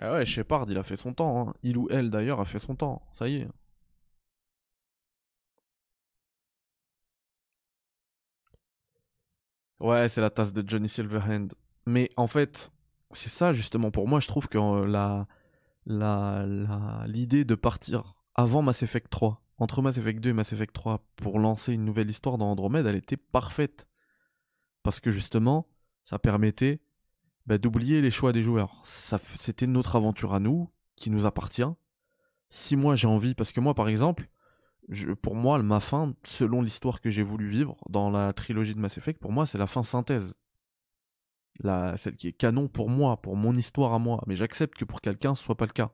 Ah ouais, Shepard, il a fait son temps. Hein. Il ou elle d'ailleurs a fait son temps. Ça y est. Ouais, c'est la tasse de Johnny Silverhand. Mais en fait, c'est ça justement. Pour moi, je trouve que euh, la, la, la- l'idée de partir avant Mass Effect 3, entre Mass Effect 2 et Mass Effect 3, pour lancer une nouvelle histoire dans Andromède, elle était parfaite. Parce que justement, ça permettait bah, d'oublier les choix des joueurs. C'était notre aventure à nous, qui nous appartient. Si moi j'ai envie, parce que moi par exemple, pour moi, ma fin, selon l'histoire que j'ai voulu vivre dans la trilogie de Mass Effect, pour moi, c'est la fin synthèse. La, celle qui est canon pour moi, pour mon histoire à moi. Mais j'accepte que pour quelqu'un, ce soit pas le cas.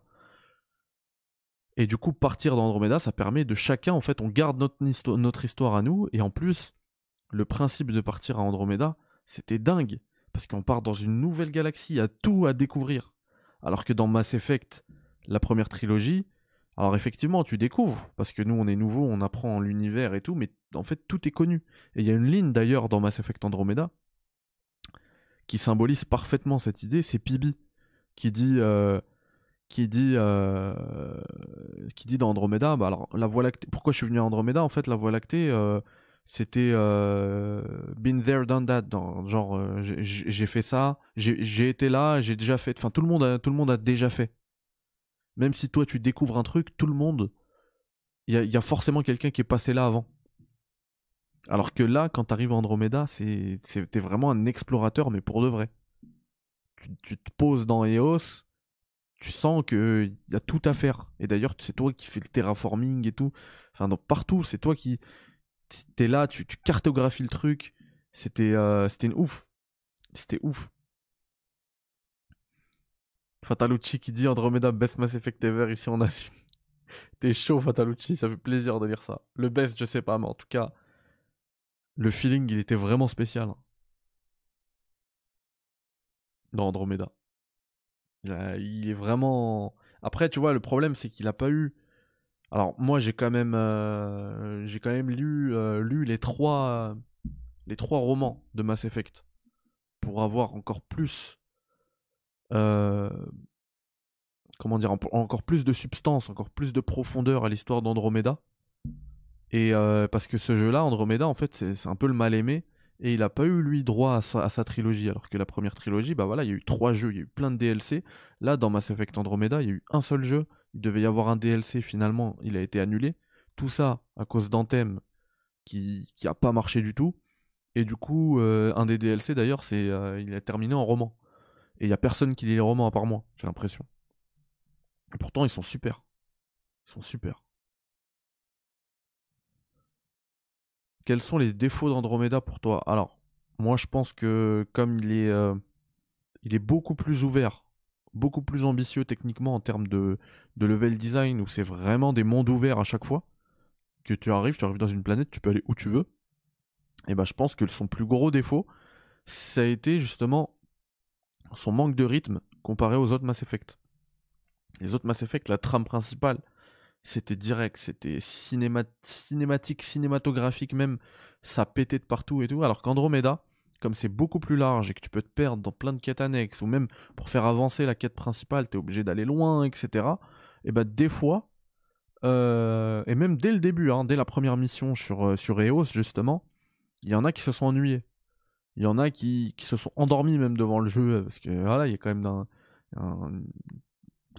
Et du coup, partir d'Andromeda, ça permet de chacun, en fait, on garde notre histoire à nous. Et en plus, le principe de partir à Andromeda, c'était dingue. Parce qu'on part dans une nouvelle galaxie, il y a tout à découvrir. Alors que dans Mass Effect, la première trilogie, alors effectivement, tu découvres, parce que nous on est nouveaux, on apprend l'univers et tout, mais en fait tout est connu. Et il y a une ligne d'ailleurs dans Mass Effect Andromeda qui symbolise parfaitement cette idée, c'est Pibi qui dit euh, qui dit, euh, qui dit dans Andromeda, bah alors la Voie lactée, pourquoi je suis venu à Andromeda? En fait, la Voie lactée, euh, c'était been there, done that, genre j'ai- fait ça, j'ai été là, j'ai déjà fait, enfin tout tout le monde a déjà fait. Même si toi tu découvres un truc, tout le monde, il y a, forcément quelqu'un qui est passé là avant. Alors que là, quand t'arrives à Andromeda, c'est, t'es vraiment un explorateur, mais pour de vrai. Tu, te poses dans Eos, tu sens que y a tout à faire. Et d'ailleurs, c'est toi qui fais le terraforming et tout. Enfin, dans, partout, c'est toi qui t'es là, tu, tu cartographies le truc. C'était, euh, c'était une ouf. C'était ouf. Fatalucci qui dit Andromeda best Mass Effect ever, ici on assume. T'es chaud Fatalucci, ça fait plaisir de lire ça. Le best, je sais pas, mais en tout cas, le feeling, il était vraiment spécial. Dans Andromeda. Il, est vraiment. Après, tu vois, le problème, c'est qu'il a pas eu. Alors, moi, j'ai quand même, euh, j'ai quand même lu, euh, les trois, romans de Mass Effect pour avoir encore plus, comment dire, en- encore plus de substance, encore plus de profondeur à l'histoire d'Andromeda. Et euh, parce que ce jeu-là, Andromeda, en fait, c'est un peu le mal aimé. Et il a pas eu, lui, droit à sa, trilogie. Alors que la première trilogie, bah voilà, il y a eu trois jeux, il y a eu plein de DLC. Là, dans Mass Effect Andromeda, il y a eu un seul jeu. Il devait y avoir un DLC, finalement, il a été annulé. Tout ça à cause d'Anthem, qui, qui a pas marché du tout. Et du coup, euh, un des DLC, d'ailleurs, c'est euh, il a terminé en roman. Et il y a personne qui lit les romans à part moi, j'ai l'impression. Et pourtant, ils sont super. Ils sont super. Quels sont les défauts d'Andromeda pour toi? Alors, moi je pense que comme il est, euh, il est beaucoup plus ouvert, beaucoup plus ambitieux techniquement en termes de, de level design, où c'est vraiment des mondes ouverts à chaque fois, que tu arrives, tu arrives dans une planète, tu peux aller où tu veux, et ben je pense que son plus gros défaut, ça a été justement son manque de rythme comparé aux autres Mass Effect. Les autres Mass Effect, la trame principale, c'était direct, c'était cinéma- cinématique, cinématographique même, ça pétait de partout et tout. Alors qu'Andromeda, comme c'est beaucoup plus large et que tu peux te perdre dans plein de quêtes annexes, ou même pour faire avancer la quête principale, t'es obligé d'aller loin, etc. Et bah des fois, euh, et même dès le début, hein, dès la première mission sur, euh, sur Eos justement, il y en a qui se sont ennuyés. Il y en a qui, se sont endormis même devant le jeu, parce que voilà, il y a quand même un, un,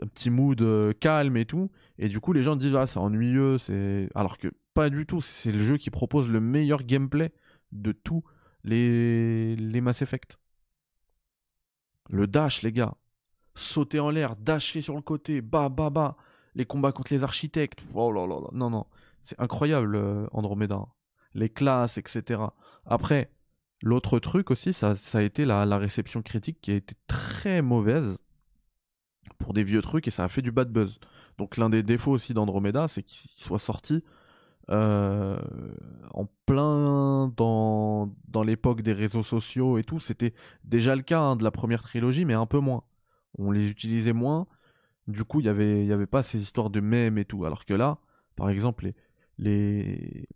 un petit mood euh, calme et tout. Et du coup, les gens disent ah c'est ennuyeux, c'est alors que pas du tout. C'est le jeu qui propose le meilleur gameplay de tous les les Mass Effect. Le dash, les gars, sauter en l'air, dasher sur le côté, bah bah bah, les combats contre les architectes. Oh là là là, non non, c'est incroyable euh, Andromeda. Les classes, etc. Après, l'autre truc aussi, ça, a été la, réception critique qui a été très mauvaise pour des vieux trucs et ça a fait du bad buzz. Donc l'un des défauts aussi d'Andromeda, c'est qu'il soit sorti euh, en plein dans, l'époque des réseaux sociaux et tout. C'était déjà le cas hein, de la première trilogie, mais un peu moins. On les utilisait moins. Du coup, il y avait, y avait pas ces histoires de mèmes et tout. Alors que là, par exemple, les,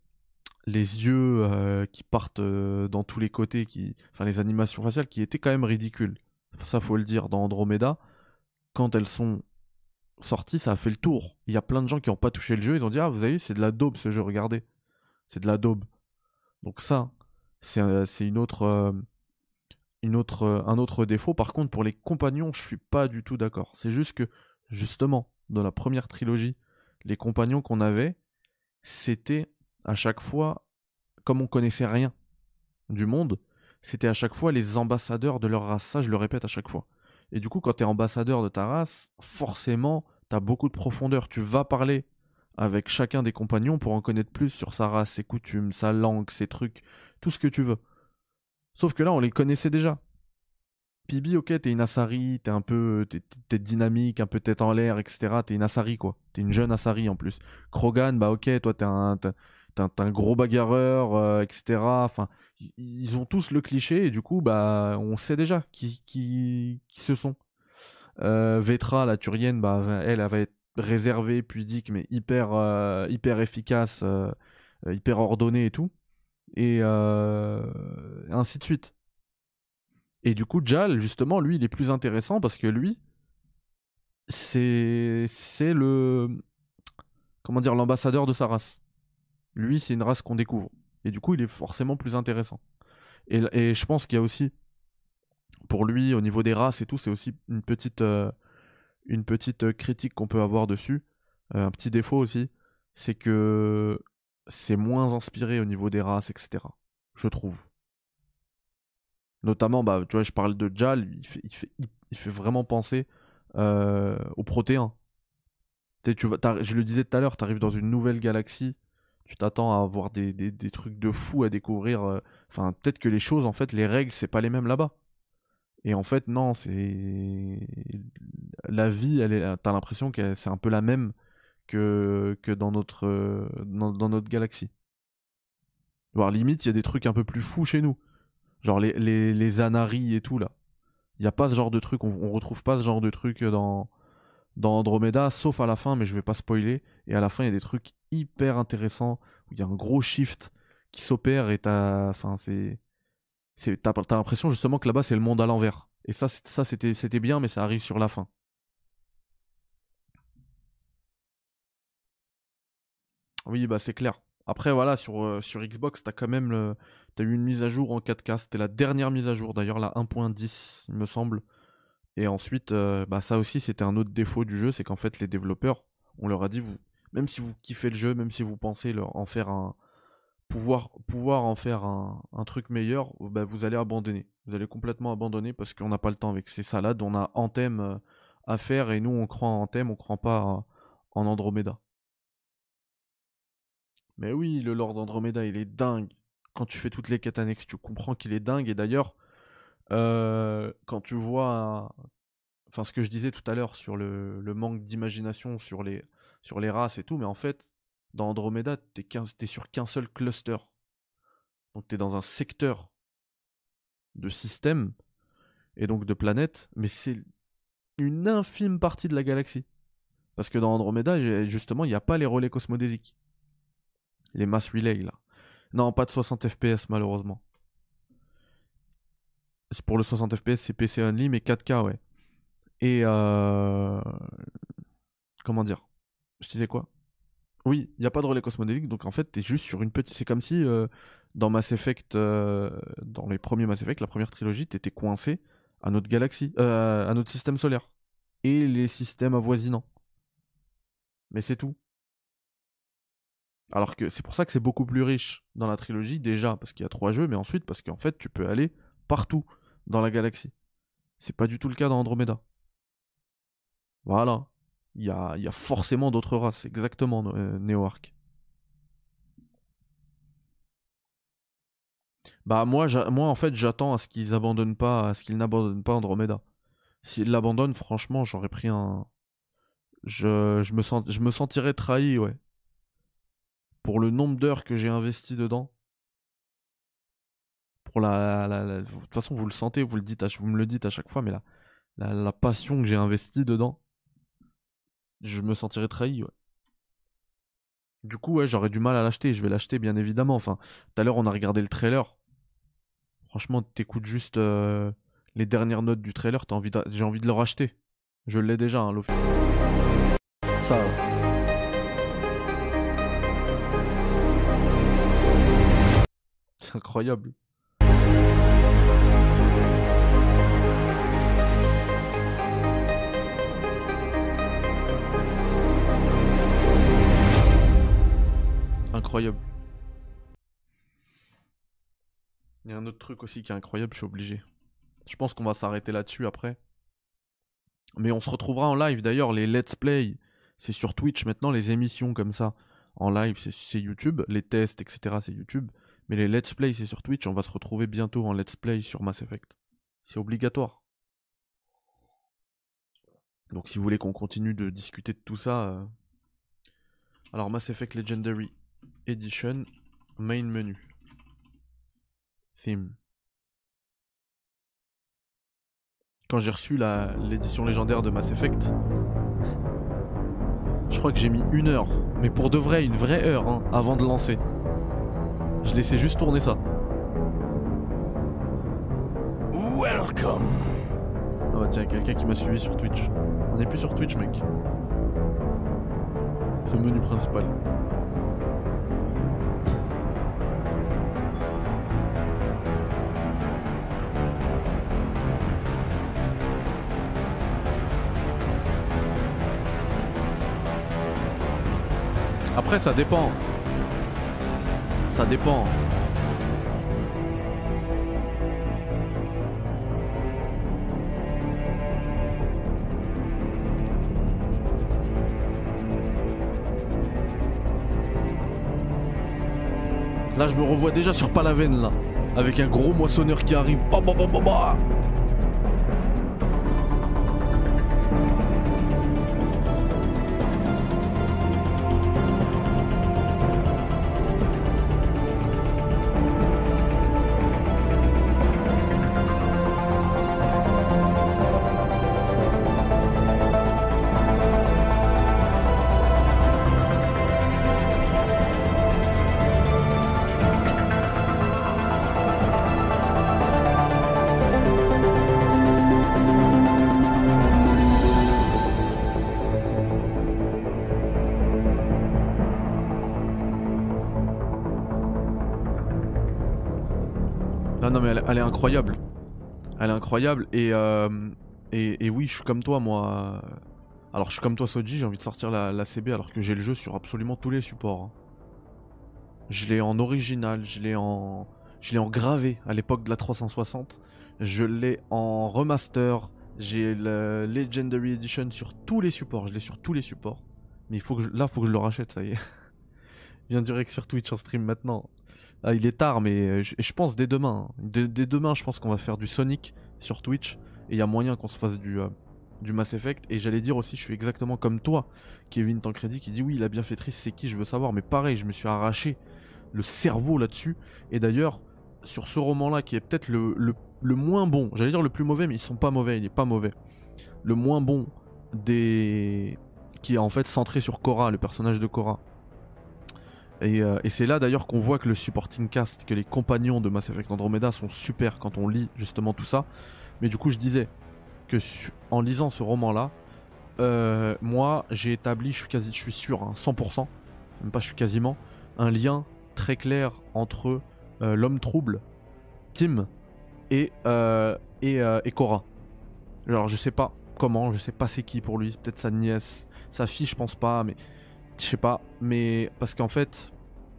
les yeux euh, qui partent euh, dans tous les côtés, qui, enfin les animations faciales qui étaient quand même ridicules. Ça, faut le dire, dans Andromeda, quand elles sont sorties, ça a fait le tour. Il y a plein de gens qui n'ont pas touché le jeu, ils ont dit Ah, vous avez vu, c'est de la daube ce jeu, regardez. C'est de la daube. Donc, ça, c'est euh, une autre. une autre, un autre défaut. Par contre, pour les compagnons, je suis pas du tout d'accord. C'est juste que, justement, dans la première trilogie, les compagnons qu'on avait, c'était à chaque fois, comme on connaissait rien du monde, c'était à chaque fois les ambassadeurs de leur race. Ça, je le répète à chaque fois. Et du coup, quand tu es ambassadeur de ta race, forcément, tu as beaucoup de profondeur. Tu vas parler avec chacun des compagnons pour en connaître plus sur sa race, ses coutumes, sa langue, ses trucs, tout ce que tu veux. Sauf que là, on les connaissait déjà. Pibi, ok, t'es une Asari, t'es un peu, t'es, dynamique, un peu tête en l'air, etc. T'es une Asari, quoi. T'es une jeune Asari en plus. Krogan, bah ok, toi t'es un, t'es un, gros bagarreur, euh, etc. Enfin, ils ont tous le cliché et du coup, bah, on sait déjà qui, qui, ce sont. Euh, Vetra, la Turienne, bah, elle, elle va être réservée, pudique, mais hyper, euh, hyper efficace, euh, hyper ordonnée et tout. Et ainsi de suite. Et du coup, Jal, justement, lui, il est plus intéressant parce que lui, c'est c'est le comment dire l'ambassadeur de sa race. Lui, c'est une race qu'on découvre et du coup, il est forcément plus intéressant. Et, je pense qu'il y a aussi pour lui au niveau des races et tout, c'est aussi une petite euh, euh, critique qu'on peut avoir dessus, Euh, un petit défaut aussi, c'est que c'est moins inspiré au niveau des races, etc. Je trouve. Notamment, bah, tu vois, je parle de Jal, il fait, vraiment penser aux protéins. Tu je le disais tout à l'heure, tu arrives dans une nouvelle galaxie, tu t'attends à avoir des, trucs de fou à découvrir. euh, Enfin, peut-être que les choses, en fait, les règles, c'est pas les mêmes là-bas. Et en fait, non, c'est. La vie, elle est... t'as l'impression que c'est un peu la même que, que dans, notre, euh, dans, notre galaxie. Voire limite, il y a des trucs un peu plus fous chez nous. Genre les, les, les Anari et tout, là. Il n'y a pas ce genre de truc, on, on retrouve pas ce genre de truc dans, dans Andromeda, sauf à la fin, mais je vais pas spoiler. Et à la fin, il y a des trucs hyper intéressants, où il y a un gros shift qui s'opère et t'as. Enfin, c'est. T'as l'impression justement que là-bas, c'est le monde à l'envers. Et ça, ça c'était bien, mais ça arrive sur la fin. Oui, bah c'est clair. Après, voilà, sur, euh, sur Xbox, t'as quand même t'as eu une mise à jour en 4K. C'était la dernière mise à jour, d'ailleurs, la 1.10, il me semble. Et ensuite, euh, bah ça aussi, c'était un autre défaut du jeu, c'est qu'en fait, les développeurs, on leur a dit, vous, même si vous kiffez le jeu, même si vous pensez leur en faire un, pouvoir, pouvoir en faire un, truc meilleur, bah, vous allez abandonner. Vous allez complètement abandonner parce qu'on n'a pas le temps avec ces salades. On a Anthem euh, à faire et nous, on croit en Anthem, on croit pas euh, en Andromeda. Mais oui, le Lord Andromeda, il est dingue. Quand tu fais toutes les quêtes annexes, tu comprends qu'il est dingue. Et d'ailleurs, euh, quand tu vois, enfin, ce que je disais tout à l'heure sur le manque d'imagination sur les, sur les races et tout, mais en fait, dans Andromeda, t'es sur qu'un seul cluster. Donc t'es dans un secteur de système et donc de planètes, mais c'est une infime partie de la galaxie. Parce que dans Andromeda, justement, il n'y a pas les relais cosmodésiques. Les mass relays, là. Non, pas de 60 FPS, malheureusement. C'est Pour le 60 FPS, c'est PC only, mais 4K, ouais. Et euh... Comment dire? Je disais quoi? Oui, il n'y a pas de relais cosmodésique, donc en fait, t'es juste sur une petite... C'est comme si, euh, dans Mass Effect, euh, dans les premiers Mass Effect, la première trilogie, t'étais coincé à notre galaxie, euh, à notre système solaire. Et les systèmes avoisinants. Mais c'est tout. Alors que c'est pour ça que c'est beaucoup plus riche dans la trilogie, déjà, parce qu'il y a trois jeux, mais ensuite parce qu'en fait, tu peux aller partout dans la galaxie. C'est pas du tout le cas dans Andromeda. Voilà. Il y a, forcément d'autres races, exactement, euh, Neo-Arc. Bah moi, moi en fait, j'attends à ce qu'ils abandonnent pas, à ce qu'ils n'abandonnent pas Andromeda. S'ils l'abandonnent, franchement, j'aurais pris un... Je, je me sens, je me sentirais trahi, ouais. Pour le nombre d'heures que j'ai investi dedans. Pour la, De toute façon, vous le sentez, vous, le dites vous me le dites à chaque fois, mais la, la, la passion que j'ai investie dedans, je me sentirais trahi, ouais. Du coup, ouais, j'aurais du mal à l'acheter. Je vais l'acheter, bien évidemment. Enfin, tout à l'heure, on a regardé le trailer. Franchement, t'écoutes juste euh, les dernières notes du trailer, j'ai envie de le racheter. Je l'ai déjà, hein, l'office. Ça. C'est incroyable. Incroyable. Il y a un autre truc aussi qui est incroyable, je suis obligé. Je pense qu'on va s'arrêter là-dessus après. Mais on se retrouvera en live d'ailleurs, les let's play, c'est sur Twitch maintenant, les émissions comme ça. En live, c'est- YouTube, les tests, etc., c'est YouTube. Mais les let's play, c'est sur Twitch, on va se retrouver bientôt en let's play sur Mass Effect. C'est obligatoire. Donc si vous voulez qu'on continue de discuter de tout ça... euh, Alors Mass Effect Legendary Edition, main menu. Theme. Quand j'ai reçu l'édition légendaire de Mass Effect, je crois que j'ai mis une heure, mais pour de vrai, une vraie heure, hein, avant de lancer. Je laissais juste tourner ça. Welcome. Ah bah tiens, quelqu'un qui m'a suivi sur Twitch. On n'est plus sur Twitch, mec. C'est le menu principal. Après, ça dépend. Ça dépend. Là, je me revois déjà sur Palavenne, là. Avec un gros moissonneur qui arrive. Bah, Non, mais elle, est incroyable. Elle est incroyable. Et, euh, et, oui, je suis comme toi, moi. Alors, je suis comme toi, Soji, j'ai envie de sortir la, CB alors que j'ai le jeu sur absolument tous les supports. hein. Je l'ai en original, je l'ai en. Je l'ai en gravé à l'époque de la 360. Je l'ai en remaster. J'ai le Legendary Edition sur tous les supports. Je l'ai sur tous les supports. Mais il faut que je... là, faut que je le rachète, ça y est. Viens direct sur Twitch en stream maintenant. Ah, il est tard, mais euh, je, pense dès demain. hein. Dès, demain, je pense qu'on va faire du Sonic sur Twitch. Et il y a moyen qu'on se fasse du, euh, du Mass Effect. Et j'allais dire aussi, je suis exactement comme toi, Kevin Tancredi, qui dit oui, il a bien fait triste, c'est qui, je veux savoir. Mais pareil, je me suis arraché le cerveau là-dessus. Et d'ailleurs, sur ce roman-là, qui est peut-être le, le, le moins bon, j'allais dire le plus mauvais, mais ils sont pas mauvais, il est pas mauvais. Le moins bon des. qui est en fait centré sur Cora, le personnage de Cora. Et, euh, et c'est là d'ailleurs qu'on voit que le supporting cast, que les compagnons de Mass Effect Andromeda sont super quand on lit justement tout ça. Mais du coup, je disais que en lisant ce roman-là, euh, moi j'ai établi, je suis quasi, je suis sûr, hein, 100%, même pas, je suis quasiment, un lien très clair entre euh, l'homme trouble, Tim, et, et, et Cora. Alors je sais pas comment, je sais pas c'est qui pour lui, peut-être sa nièce, sa fille, je pense pas, mais je sais pas, mais parce qu'en fait,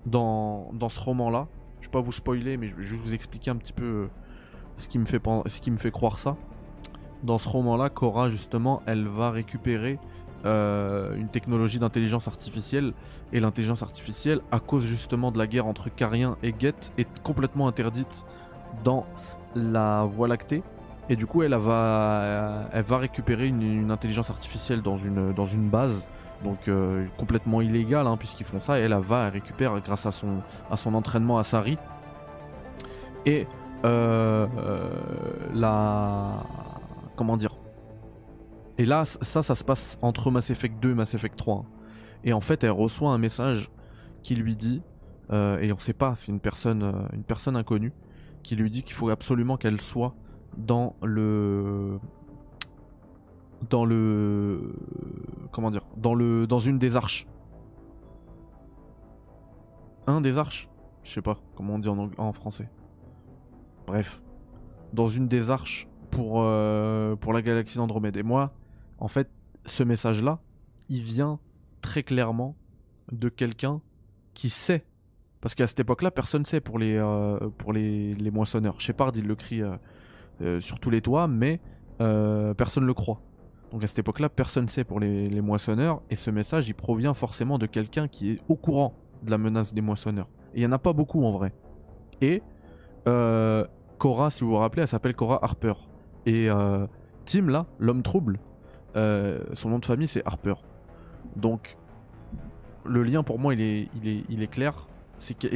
dans, dans ce roman-là, je vais pas vous spoiler, mais je vais juste vous expliquer un petit peu euh, ce qui me fait, ce qui me fait croire ça. Dans ce roman-là, Cora, justement, elle va récupérer euh, une technologie d'intelligence artificielle, et l'intelligence artificielle, à cause justement de la guerre entre Carien et Geth, est complètement interdite dans la Voie lactée. Et du coup, elle va, elle va récupérer une, une intelligence artificielle dans une, dans une base donc euh, complètement illégal hein, puisqu'ils font ça. Et elle, va elle récupère grâce à son à son entraînement à Sari et euh, euh, la comment dire? Et là ça ça se passe entre Mass Effect 2 et Mass Effect 3 hein. et en fait elle reçoit un message qui lui dit euh, et on sait pas c'est une personne une personne inconnue qui lui dit qu'il faut absolument qu'elle soit dans le dans le comment dire dans le dans une des arches. Un des arches? Je sais pas comment on dit en, français. Bref. Dans une des arches pour euh, pour la galaxie d'Andromède. Et moi en fait ce message là il vient très clairement de quelqu'un qui sait. Parce qu'à cette époque là personne sait pour les euh, pour les, les moissonneurs. Shepard il le crie euh, sur tous les toits mais personne le croit donc à cette époque-là, personne ne sait pour les, moissonneurs, et ce message, il provient forcément de quelqu'un qui est au courant de la menace des moissonneurs. Et il n'y en a pas beaucoup en vrai. Et euh, Cora, si vous vous rappelez, elle s'appelle Cora Harper. Et euh, Tim, là, l'homme trouble, euh, son nom de famille, c'est Harper. Donc, le lien pour moi, il est, il est, il est clair.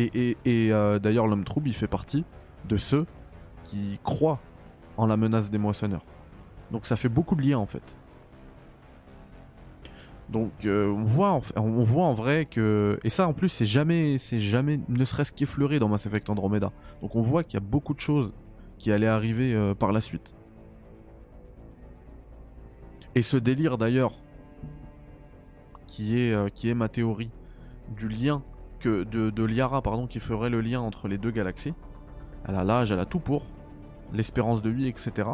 Et euh, d'ailleurs, l'homme trouble, il fait partie de ceux qui croient en la menace des moissonneurs. Donc ça fait beaucoup de liens en fait. Donc euh, on voit en, vrai que et ça en plus c'est jamais c'est jamais ne serait-ce qu'effleuré dans Mass Effect Andromeda. Donc on voit qu'il y a beaucoup de choses qui allaient arriver euh, par la suite. Et ce délire d'ailleurs, qui est, euh, qui est ma théorie, du lien que de, Liara pardon, qui ferait le lien entre les deux galaxies. Elle a l'âge, elle a tout pour, l'espérance de vie, etc.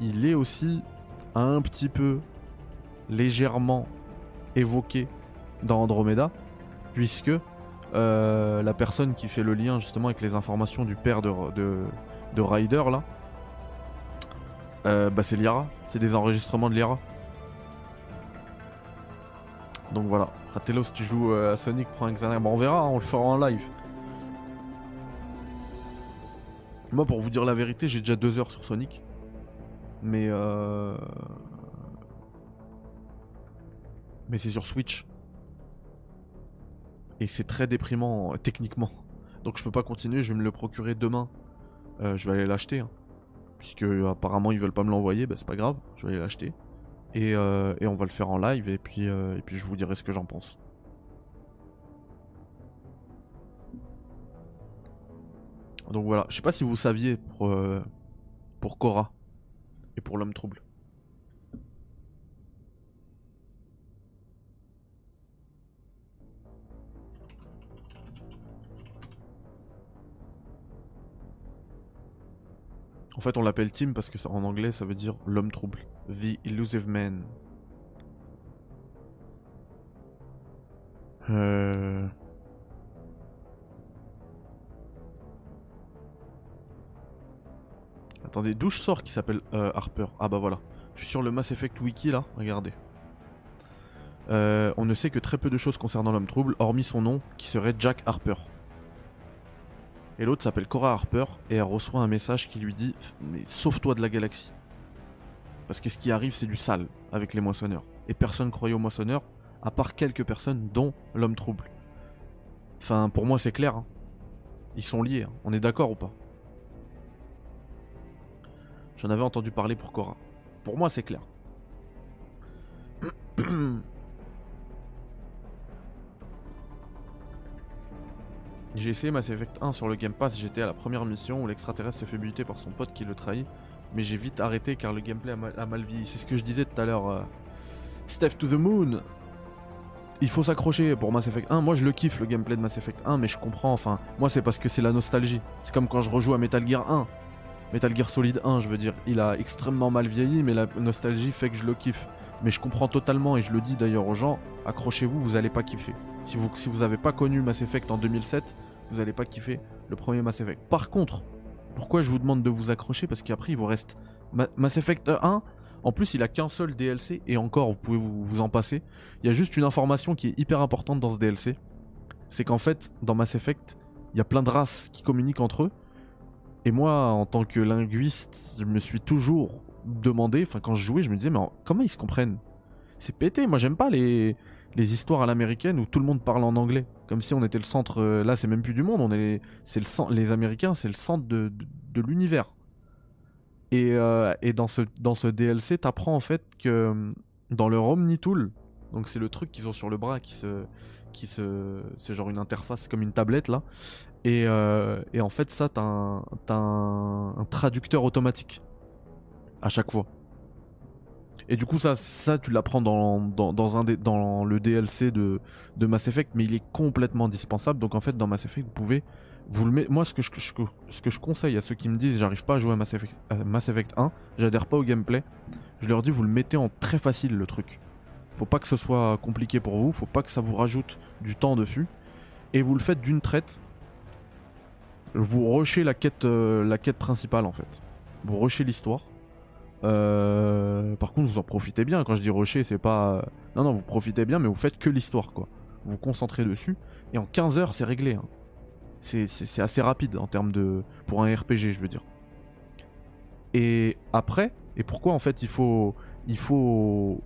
Il est aussi un petit peu légèrement évoqué dans Andromeda, puisque euh, la personne qui fait le lien justement avec les informations du père de, de, de Ryder là, euh, bah c'est Liara, c'est des enregistrements de Liara. Donc voilà, Ratello si tu joues euh, à Sonic, prends un. Bon, on verra, hein, on le fera en live. Moi pour vous dire la vérité, j'ai déjà deux heures sur Sonic. Mais euh... Mais c'est sur Switch. Et c'est très déprimant euh, techniquement. Donc je peux pas continuer, je vais me le procurer demain. Euh, je vais aller l'acheter. hein. Puisque apparemment ils veulent pas me l'envoyer, bah c'est pas grave, je vais aller l'acheter. Et, euh, on va le faire en live et puis, je vous dirai ce que j'en pense. Donc voilà, je sais pas si vous saviez pour, pour Cora et pour l'homme trouble. En fait, on l'appelle Tim parce que en anglais, ça veut dire l'homme trouble. The Illusive Man. Euh... Attendez, d'où je sors qui s'appelle euh, Harper? Ah bah voilà. Je suis sur le Mass Effect Wiki là, regardez. Euh, on ne sait que très peu de choses concernant l'homme trouble, hormis son nom, qui serait Jack Harper. Et l'autre s'appelle Cora Harper, et elle reçoit un message qui lui dit Mais sauve-toi de la galaxie. Parce que ce qui arrive, c'est du sale avec les moissonneurs. Et personne croyait aux moissonneurs, à part quelques personnes, dont l'homme trouble. Enfin, pour moi, c'est clair. hein. Ils sont liés, hein. on est d'accord ou pas? J'en avais entendu parler pour Cora. Pour moi, c'est clair. J'ai essayé Mass Effect 1 sur le Game Pass, j'étais à la première mission où l'extraterrestre se fait buter par son pote qui le trahit, mais j'ai vite arrêté car le gameplay a mal, a mal vieilli. C'est ce que je disais tout à l'heure. euh, Steph to the Moon Il faut s'accrocher pour Mass Effect 1. Moi je le kiffe le gameplay de Mass Effect 1, mais je comprends, enfin, moi c'est parce que c'est la nostalgie. C'est comme quand je rejoue à Metal Gear 1. Metal Gear Solid 1, je veux dire, il a extrêmement mal vieilli, mais la nostalgie fait que je le kiffe. Mais je comprends totalement, et je le dis d'ailleurs aux gens, accrochez-vous, vous allez pas kiffer. Si vous, si avez pas connu Mass Effect en 2007, vous allez pas kiffer le premier Mass Effect. Par contre, pourquoi je vous demande de vous accrocher? Parce qu'après, il vous reste Ma- Mass Effect 1. En plus, il a qu'un seul DLC, et encore, vous pouvez vous, en passer. Il y a juste une information qui est hyper importante dans ce DLC. C'est qu'en fait, dans Mass Effect, il y a plein de races qui communiquent entre eux. Et moi, en tant que linguiste, je me suis toujours demandé, enfin quand je jouais, je me disais, mais en- comment ils se comprennent? C'est pété, moi j'aime pas les, les histoires à l'américaine où tout le monde parle en anglais. Comme si on était le centre, euh, là c'est même plus du monde, on est, les Américains, c'est le centre de, l'univers. Et, euh, et dans, ce, dans ce DLC, t'apprends en fait que euh, dans leur Omnitool, donc c'est le truc qu'ils ont sur le bras qui se, qui se, c'est genre une interface comme une tablette là. Et, en fait, ça, t'as un traducteur automatique à chaque fois. Et du coup, ça, ça tu l'apprends dans, dans, le DLC de, Mass Effect, mais il est complètement indispensable. Donc en fait, dans Mass Effect, vous pouvez vous le Moi, ce que, je, ce que je conseille à ceux qui me disent j'arrive pas à jouer à Mass Effect, à Mass Effect 1, j'adhère pas au gameplay, je leur dis vous le mettez en très facile le truc. Faut pas que ce soit compliqué pour vous, faut pas que ça vous rajoute du temps dessus, et vous le faites d'une traite vous rushez la quête, euh, la quête principale en fait. Vous rushez l'histoire. Euh, par contre, vous en profitez bien. Quand je dis rusher, c'est pas. Non, non, vous profitez bien, mais vous faites que l'histoire quoi. Vous vous concentrez dessus. Et en 15 heures, c'est réglé. hein. C'est assez rapide en termes de. Pour un RPG, je veux dire. Et après, et pourquoi en fait il faut. Il faut.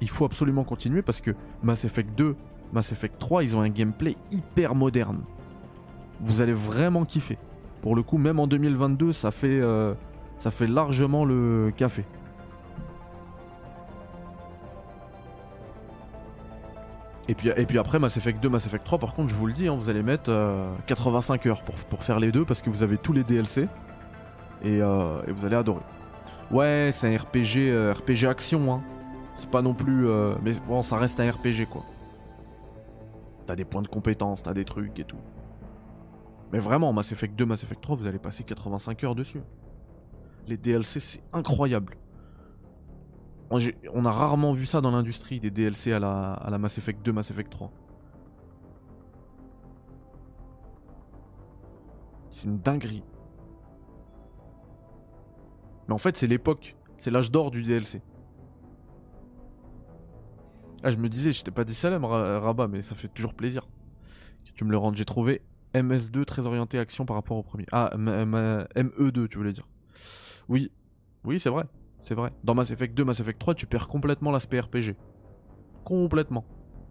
Il faut absolument continuer parce que Mass Effect 2, Mass Effect 3, ils ont un gameplay hyper moderne vous allez vraiment kiffer. Pour le coup, même en 2022, ça fait, euh, ça fait largement le café. Et puis, après, Mass Effect 2, Mass Effect 3, par contre, je vous le dis, hein, vous allez mettre euh, 85 heures pour, faire les deux parce que vous avez tous les DLC et, euh, et vous allez adorer. Ouais, c'est un RPG, euh, RPG action, hein. C'est pas non plus. euh, Mais bon, ça reste un RPG, quoi. T'as des points de compétence, t'as des trucs et tout. Mais vraiment, Mass Effect 2, Mass Effect 3, vous allez passer 85 heures dessus. Les DLC, c'est incroyable. On a rarement vu ça dans l'industrie, des DLC à la, à la Mass Effect 2, Mass Effect 3. C'est une dinguerie. Mais en fait, c'est l'époque. C'est l'âge d'or du DLC. Ah, je me disais, je t'ai pas dit salam, Ra- Rabat, mais ça fait toujours plaisir que tu me le rendes. J'ai trouvé MS2 très orienté action par rapport au premier. Ah, M- M- ME2, tu voulais dire. Oui, oui, c'est vrai. C'est vrai. Dans Mass Effect 2, Mass Effect 3, tu perds complètement l'aspect RPG. Complètement.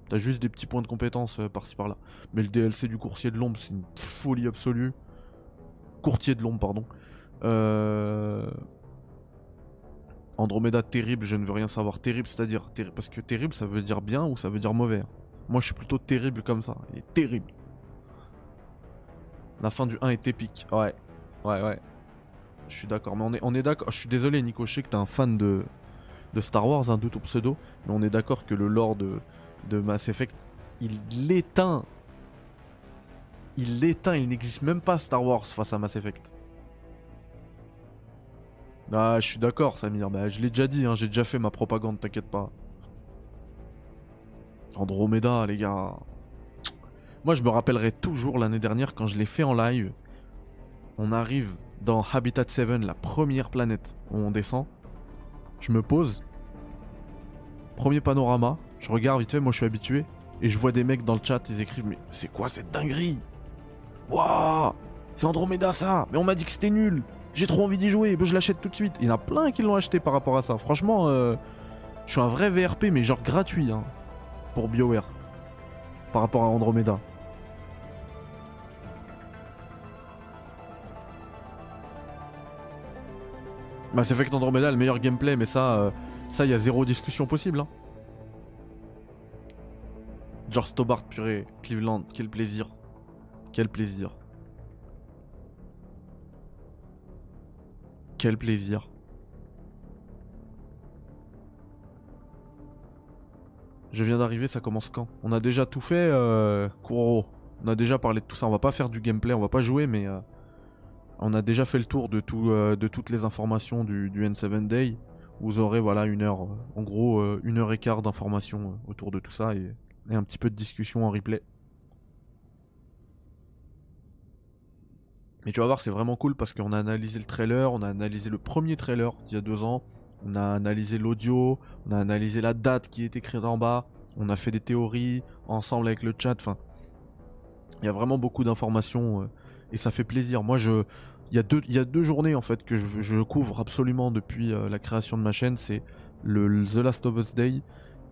T'as juste des petits points de compétence euh, par-ci par-là. Mais le DLC du coursier de l'ombre, c'est une folie absolue. Courtier de l'ombre, pardon. Euh... Andromeda terrible, je ne veux rien savoir. Terrible, c'est-à-dire. Parce que terrible, ça veut dire bien ou ça veut dire mauvais. hein. Moi, je suis plutôt terrible comme ça. Il est terrible. La fin du 1 est épique. Ouais. Ouais, ouais. Je suis d'accord. Mais on est, on est d'accord. Je suis désolé, Nico. Je sais que t'es un fan de, de Star Wars, un doute au pseudo. Mais on est d'accord que le lore de, de Mass Effect, il l'éteint. Il l'éteint. Il n'existe même pas Star Wars face à Mass Effect. Ah, je suis d'accord, Samir. Je l'ai déjà dit. hein, J'ai déjà fait ma propagande, t'inquiète pas. Andromeda, les gars. Moi, je me rappellerai toujours l'année dernière quand je l'ai fait en live. On arrive dans Habitat 7, la première planète où on descend. Je me pose. Premier panorama. Je regarde vite fait, moi je suis habitué. Et je vois des mecs dans le chat, ils écrivent Mais c'est quoi cette dinguerie? Waouh C'est Andromeda ça Mais on m'a dit que c'était nul J'ai trop envie d'y jouer, je l'achète tout de suite. Il y en a plein qui l'ont acheté par rapport à ça. Franchement, euh, je suis un vrai VRP, mais genre gratuit hein, pour BioWare. Par rapport à Andromeda. Bah, c'est fait que Andromeda le meilleur gameplay, mais ça, euh, ça, y a zéro discussion possible. Hein. George Stobart, purée, Cleveland, quel plaisir. Quel plaisir. Quel plaisir. Je viens d'arriver, ça commence quand? On a déjà tout fait, euh, Kuro. On a déjà parlé de tout ça. On va pas faire du gameplay, on va pas jouer, mais euh, on a déjà fait le tour de, euh, toutes les informations du, du N7 Day. Vous aurez voilà une heure, euh, en gros euh, une heure et quart d'informations autour de tout ça et, un petit peu de discussion en replay. Mais tu vas voir, c'est vraiment cool parce qu'on a analysé le trailer, on a analysé le premier trailer d'il y a deux ans, on a analysé l'audio, on a analysé la date qui est écrite en bas, on a fait des théories ensemble avec le chat. Enfin, il y a vraiment beaucoup d'informations et ça fait plaisir. Moi, je, il y a deux, journées en fait que je, couvre absolument depuis euh, la création de ma chaîne, c'est le, le The Last of Us Day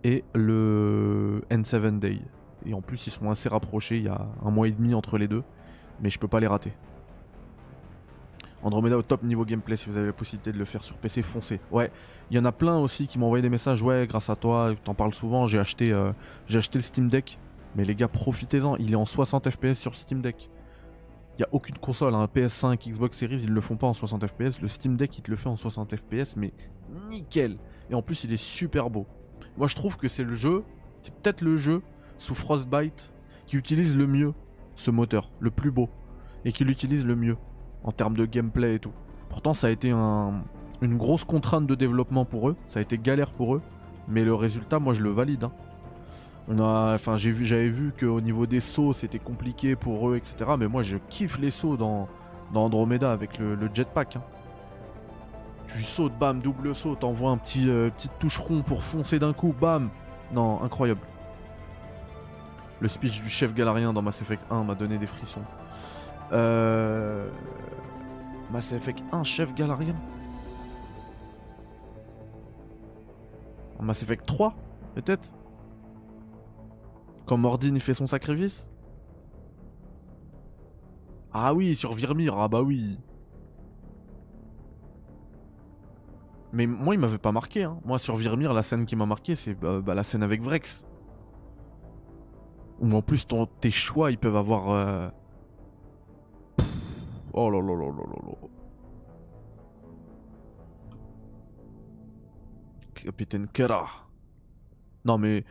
et le N7 Day. Et en plus, ils sont assez rapprochés. Il y a un mois et demi entre les deux, mais je peux pas les rater. Andromeda au top niveau gameplay si vous avez la possibilité de le faire sur PC foncez. Ouais, il y en a plein aussi qui m'ont envoyé des messages. Ouais, grâce à toi, t'en parles souvent. J'ai acheté, euh, j'ai acheté le Steam Deck. Mais les gars, profitez-en. Il est en 60 FPS sur Steam Deck. Il y a aucune console, hein, PS5, Xbox Series, ils le font pas en 60 FPS. Le Steam Deck, il te le fait en 60 FPS, mais nickel. Et en plus, il est super beau. Moi, je trouve que c'est le jeu, c'est peut-être le jeu sous Frostbite qui utilise le mieux ce moteur, le plus beau, et qui l'utilise le mieux en termes de gameplay et tout. Pourtant, ça a été un- une grosse contrainte de développement pour eux, ça a été galère pour eux, mais le résultat, moi, je le valide. hein. Enfin, j'ai vu, j'avais vu qu'au niveau des sauts, c'était compliqué pour eux, etc. Mais moi, je kiffe les sauts dans, dans Andromeda avec le, jetpack. hein. Tu sautes, bam, double saut, t'envoies un petit euh, petite touche pour foncer d'un coup, bam. Non, incroyable. Le speech du chef galarien dans Mass Effect 1 m'a donné des frissons. Euh... Mass Effect 1, chef galarien? En Mass Effect 3, peut-être? Quand Mordin il fait son sacrifice Ah oui, sur Virmir, ah bah oui. Mais moi, il m'avait pas marqué. Hein. Moi, sur Virmir, la scène qui m'a marqué, c'est bah, bah, la scène avec Vrex. Où en plus, ton, tes choix, ils peuvent avoir. euh, Oh là là là là là là. Capitaine Kera. Non mais.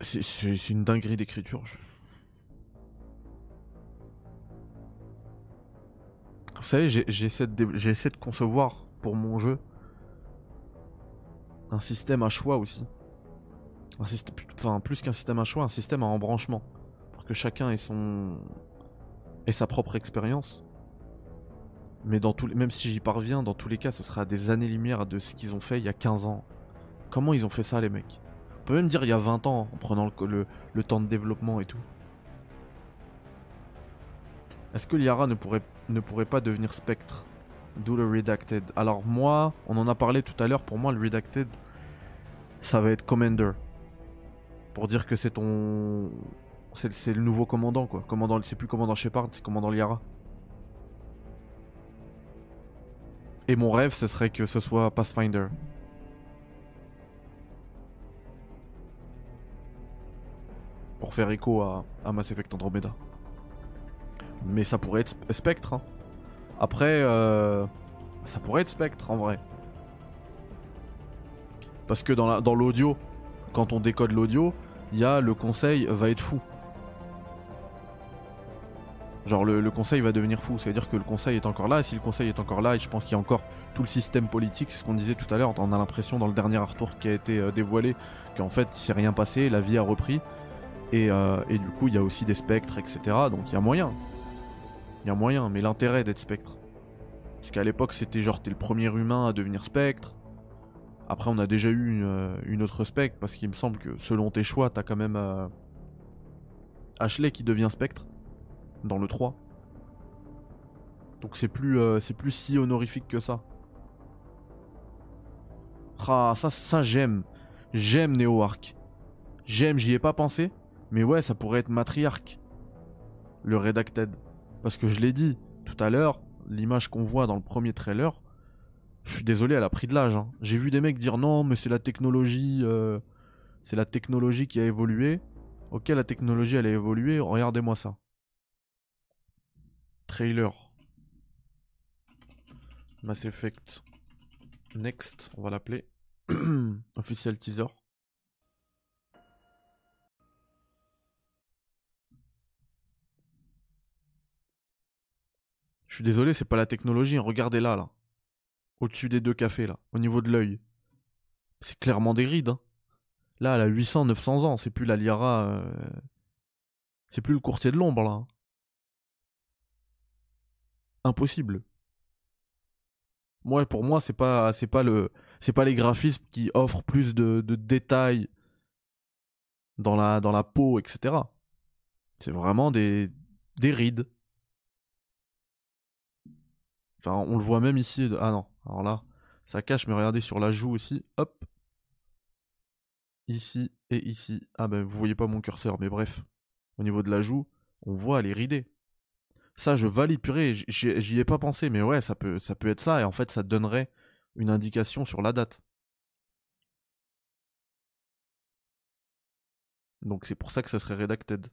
C'est- une dinguerie d'écriture. Vous savez, j'essaie de, concevoir pour mon jeu un système à choix aussi. Un système, enfin, plus qu'un système à choix, un système à embranchement. Pour que chacun ait son. ait sa propre expérience. Mais dans tous même si j'y parviens, dans tous les cas, ce sera à des années-lumière de ce qu'ils ont fait il y a 15 ans. Comment ils ont fait ça, les mecs? Peut même dire il y a 20 ans, en prenant le, temps de développement et tout. Est-ce que Liara ne pourrait, ne pourrait pas devenir Spectre? D'où le Redacted. Alors moi, on en a parlé tout à l'heure, pour moi le Redacted, ça va être Commander. Pour dire que c'est ton... C'est le nouveau commandant quoi. Commandant, c'est plus commandant Shepard, c'est commandant Liara. Et mon rêve, ce serait que ce soit Pathfinder. Pour faire écho à, Mass Effect Andromeda. Mais ça pourrait être Sp- Spectre. hein. Après, euh, ça pourrait être Spectre en vrai. Parce que dans la- dans l'audio, quand on décode l'audio, il y a le conseil va être fou. Genre le, le conseil va devenir fou, c'est-à-dire que le conseil est encore là, et si le conseil est encore là, et je pense qu'il y a encore tout le système politique, c'est ce qu'on disait tout à l'heure, on a l'impression dans le dernier retour qui a été euh, dévoilé qu'en fait il s'est rien passé, la vie a repris, et, euh, et du coup il y a aussi des spectres, etc. Donc il y a moyen. Il y a moyen, mais l'intérêt d'être spectre. Parce qu'à l'époque c'était genre t'es le premier humain à devenir spectre. Après on a déjà eu une, euh, autre spectre, parce qu'il me semble que selon tes choix t'as quand même euh, Ashley qui devient spectre dans le 3. Donc c'est plus, c'est plus si honorifique que ça. Ah, ça, ça j'aime. J'aime Neo Arc. J'aime, j'y ai pas pensé. Mais ouais, ça pourrait être Matriarch. Le Redacted. Parce que je l'ai dit tout à l'heure, l'image qu'on voit dans le premier trailer, je suis désolé, elle a pris de l'âge. hein. J'ai vu des mecs dire non, mais c'est la technologie. euh, c'est la technologie qui a évolué. Ok, la technologie elle a évolué, regardez-moi ça. Trailer. Mass Effect. Next, on va l'appeler. Official teaser. Je suis désolé, c'est pas la technologie. hein. Regardez là, là. Au-dessus des deux cafés, là. Au niveau de l'œil. C'est clairement des rides. hein. Là, elle a 800, 900 ans. C'est plus la Liara. euh, C'est plus le courtier de l'ombre, là. hein. Impossible. Moi, pour moi, c'est pas, c'est pas le, c'est pas les graphismes qui offrent plus de, de détails dans la, dans la peau, etc. C'est vraiment des, des rides. Enfin, on le voit même ici. Ah non, alors là, ça cache, mais regardez sur la joue aussi. Hop. Ici et ici. Ah ben, vous voyez pas mon curseur, mais bref. Au niveau de la joue, on voit, elle est. Ça, je valide, purée, j'y ai pas pensé, mais ouais, ça peut, ça peut être ça, et en fait, ça donnerait une indication sur la date. Donc c'est pour ça que ça serait redacted.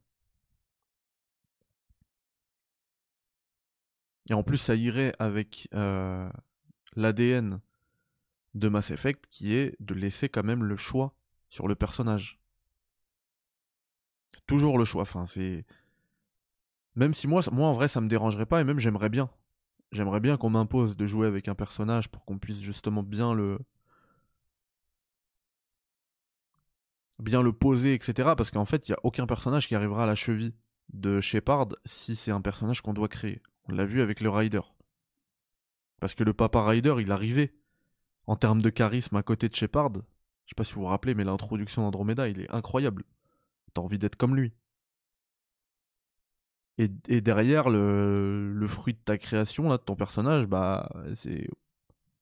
Et en plus, ça irait avec euh, l'ADN de Mass Effect, qui est de laisser quand même le choix sur le personnage. Toujours le choix, c'est... Même si moi, moi en vrai ça me dérangerait pas et même j'aimerais bien. J'aimerais bien qu'on m'impose de jouer avec un personnage pour qu'on puisse justement bien le bien le poser, etc. Parce qu'en fait, il y a aucun personnage qui arrivera à la cheville de Shepard si c'est un personnage qu'on doit créer. On l'a vu avec le Rider. Parce que le Papa Rider, il arrivait en termes de charisme à côté de Shepard. Je sais pas si vous vous rappelez, mais l'introduction d'Andromeda, il est incroyable. T'as envie d'être comme lui. Et, derrière, le, fruit de ta création, de ton personnage, bah, c'est.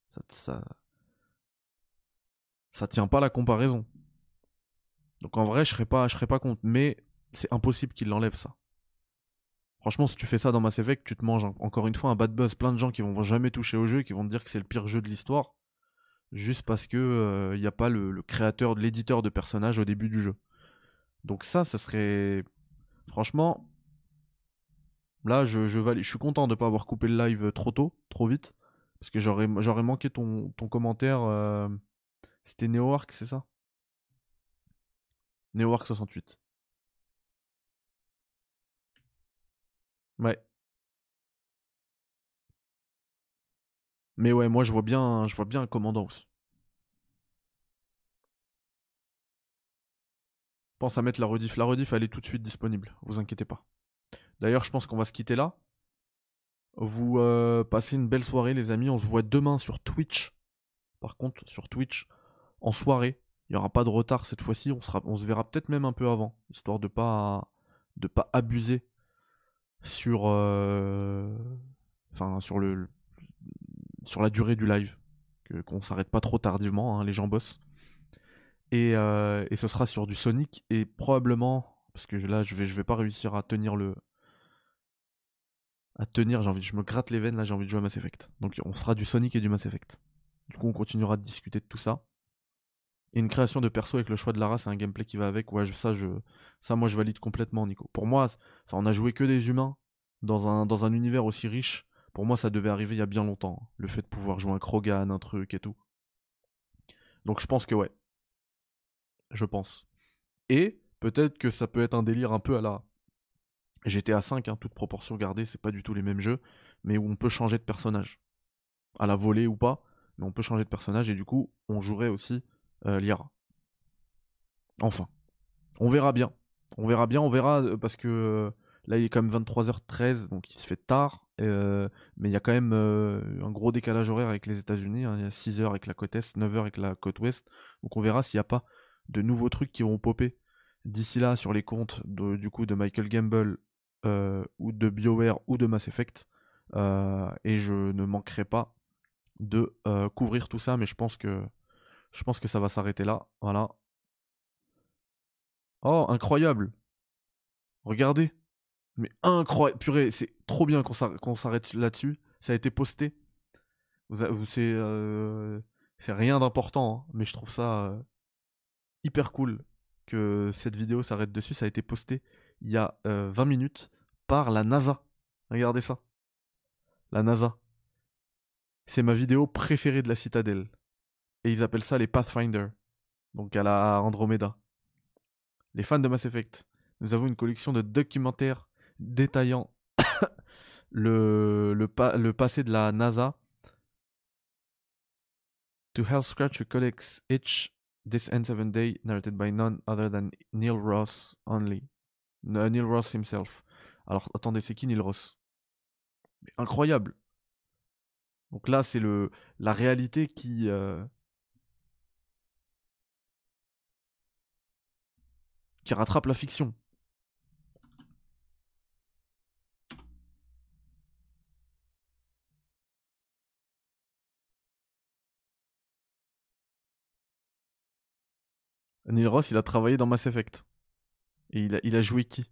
Ça, ça. Ça tient pas la comparaison. Donc en vrai, je serais pas, je serais pas contre. Mais c'est impossible qu'il l'enlève, ça. Franchement, si tu fais ça dans Mass Effect, tu te manges en- encore une fois un bad buzz. Plein de gens qui vont jamais toucher au jeu, qui vont te dire que c'est le pire jeu de l'histoire. Juste parce que il n'y a pas le, créateur, l'éditeur de personnages au début du jeu. Donc ça, ça serait. Franchement, Là, je, je, je suis content de ne pas avoir coupé le live trop tôt, trop vite. Parce que j'aurais manqué ton, ton commentaire. euh, C'était NeoArc, c'est ça? NeoArc 68. Ouais. Mais ouais, moi je vois bien, je vois bien un commandant aussi. Pense à mettre la rediff. La rediff, elle est tout de suite disponible, vous inquiétez pas. D'ailleurs, je pense qu'on va se quitter là. Vous euh, passez une belle soirée, les amis. On se voit demain sur Twitch. Par contre, sur Twitch, en soirée. Il n'y aura pas de retard cette fois-ci. On, on se verra peut-être même un peu avant, histoire de pas de pas abuser sur, euh, le sur la durée du live, que qu'on s'arrête pas trop tardivement. hein, les gens bossent. Et, euh, et ce sera sur du Sonic et probablement parce que là je vais je vais pas réussir à tenir le à tenir, j'ai envie, je me gratte les veines là, j'ai envie de jouer à Mass Effect. Donc on fera du Sonic et du Mass Effect. Du coup, on continuera de discuter de tout ça. Et une création de perso avec le choix de la race et un gameplay qui va avec, ouais, ça, je, ça, moi, je valide complètement, Nico. Pour moi, enfin, on a joué que des humains dans un, dans un univers aussi riche. Pour moi, ça devait arriver il y a bien longtemps. hein. Le fait de pouvoir jouer un Krogan, un truc et tout. Donc, je pense que ouais. Je pense. Et peut-être que ça peut être un délire un peu à la GTA 5, hein, toute proportion gardée, c'est pas du tout les mêmes jeux, mais où on peut changer de personnage. À la volée ou pas, mais on peut changer de personnage et du coup, on jouerait aussi euh, Liara. Enfin, on verra bien. On verra bien, on verra euh, parce que euh, là il est quand même 23h13, donc il se fait tard, mais il y a quand même un gros décalage horaire avec les États-Unis. hein. Il y a 6h avec la côte Est, 9h avec la côte Ouest, donc on verra s'il n'y a pas de nouveaux trucs qui vont popper d'ici là sur les comptes de- du coup de Michael Gamble ou de BioWare ou de Mass Effect. Et je ne manquerai pas de couvrir tout ça, mais je pense que je pense que ça va s'arrêter là. Voilà. Oh, incroyable. Regardez. Mais incroyable. Purée, c'est trop bien qu'on s'arr- qu'on s'arrête là-dessus. Ça a été posté. Euh, c'est rien d'important, hein, mais je trouve ça euh, hyper cool que cette vidéo s'arrête dessus. Ça a été posté il y a euh, 20 minutes par la NASA. Regardez ça. La NASA. C'est ma vidéo préférée de la citadelle. Et ils appellent ça les Pathfinder. Donc à la Andromeda. Les fans de Mass Effect. Nous avons une collection de documentaires détaillant le, le, pa- le passé de la NASA. To help scratch codex itch this N7 day narrated by none other than Neil Ross only. No, Neil Ross himself. Alors attendez, c'est qui Neil Ross? Incroyable. Donc là, c'est la réalité qui euh, qui rattrape la fiction. Neil Ross, il a travaillé dans Mass Effect. Et il a, il a joué qui?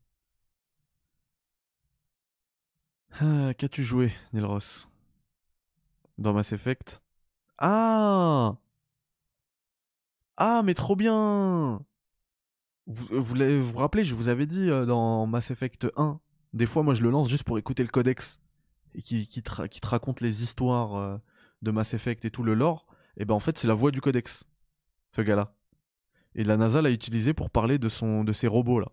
Ah, Qu'as-tu joué, Neil Ross Dans Mass Effect? Ah! Ah, mais trop bien Vous vous, vous rappelez, je vous avais dit euh, dans Mass Effect 1, des fois moi je le lance juste pour écouter le codex qui, te, raconte les histoires euh, de Mass Effect et tout le lore, et ben en fait c'est la voix du codex, ce gars-là. Et la NASA l'a utilisé pour parler de, son, de ses robots là.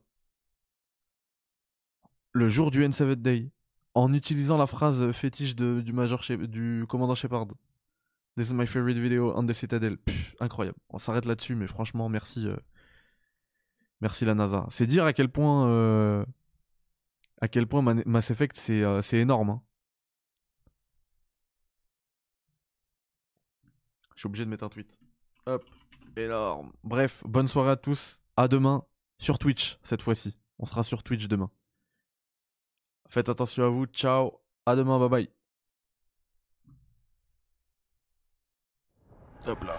Le jour du N7 Day, en utilisant la phrase fétiche du Major du commandant Shepard. This is my favorite video on the Citadel. Incroyable. On s'arrête là-dessus, mais franchement, merci. euh, Merci la NASA. C'est dire à quel point. euh, À quel point Mass Effect c'est euh, énorme. hein. Je suis obligé de mettre un tweet. Hop. Énorme. Bref, bonne soirée à tous. À demain sur Twitch cette fois-ci. On sera sur Twitch demain. Faites attention à vous. Ciao. À demain. Bye bye. Hop là.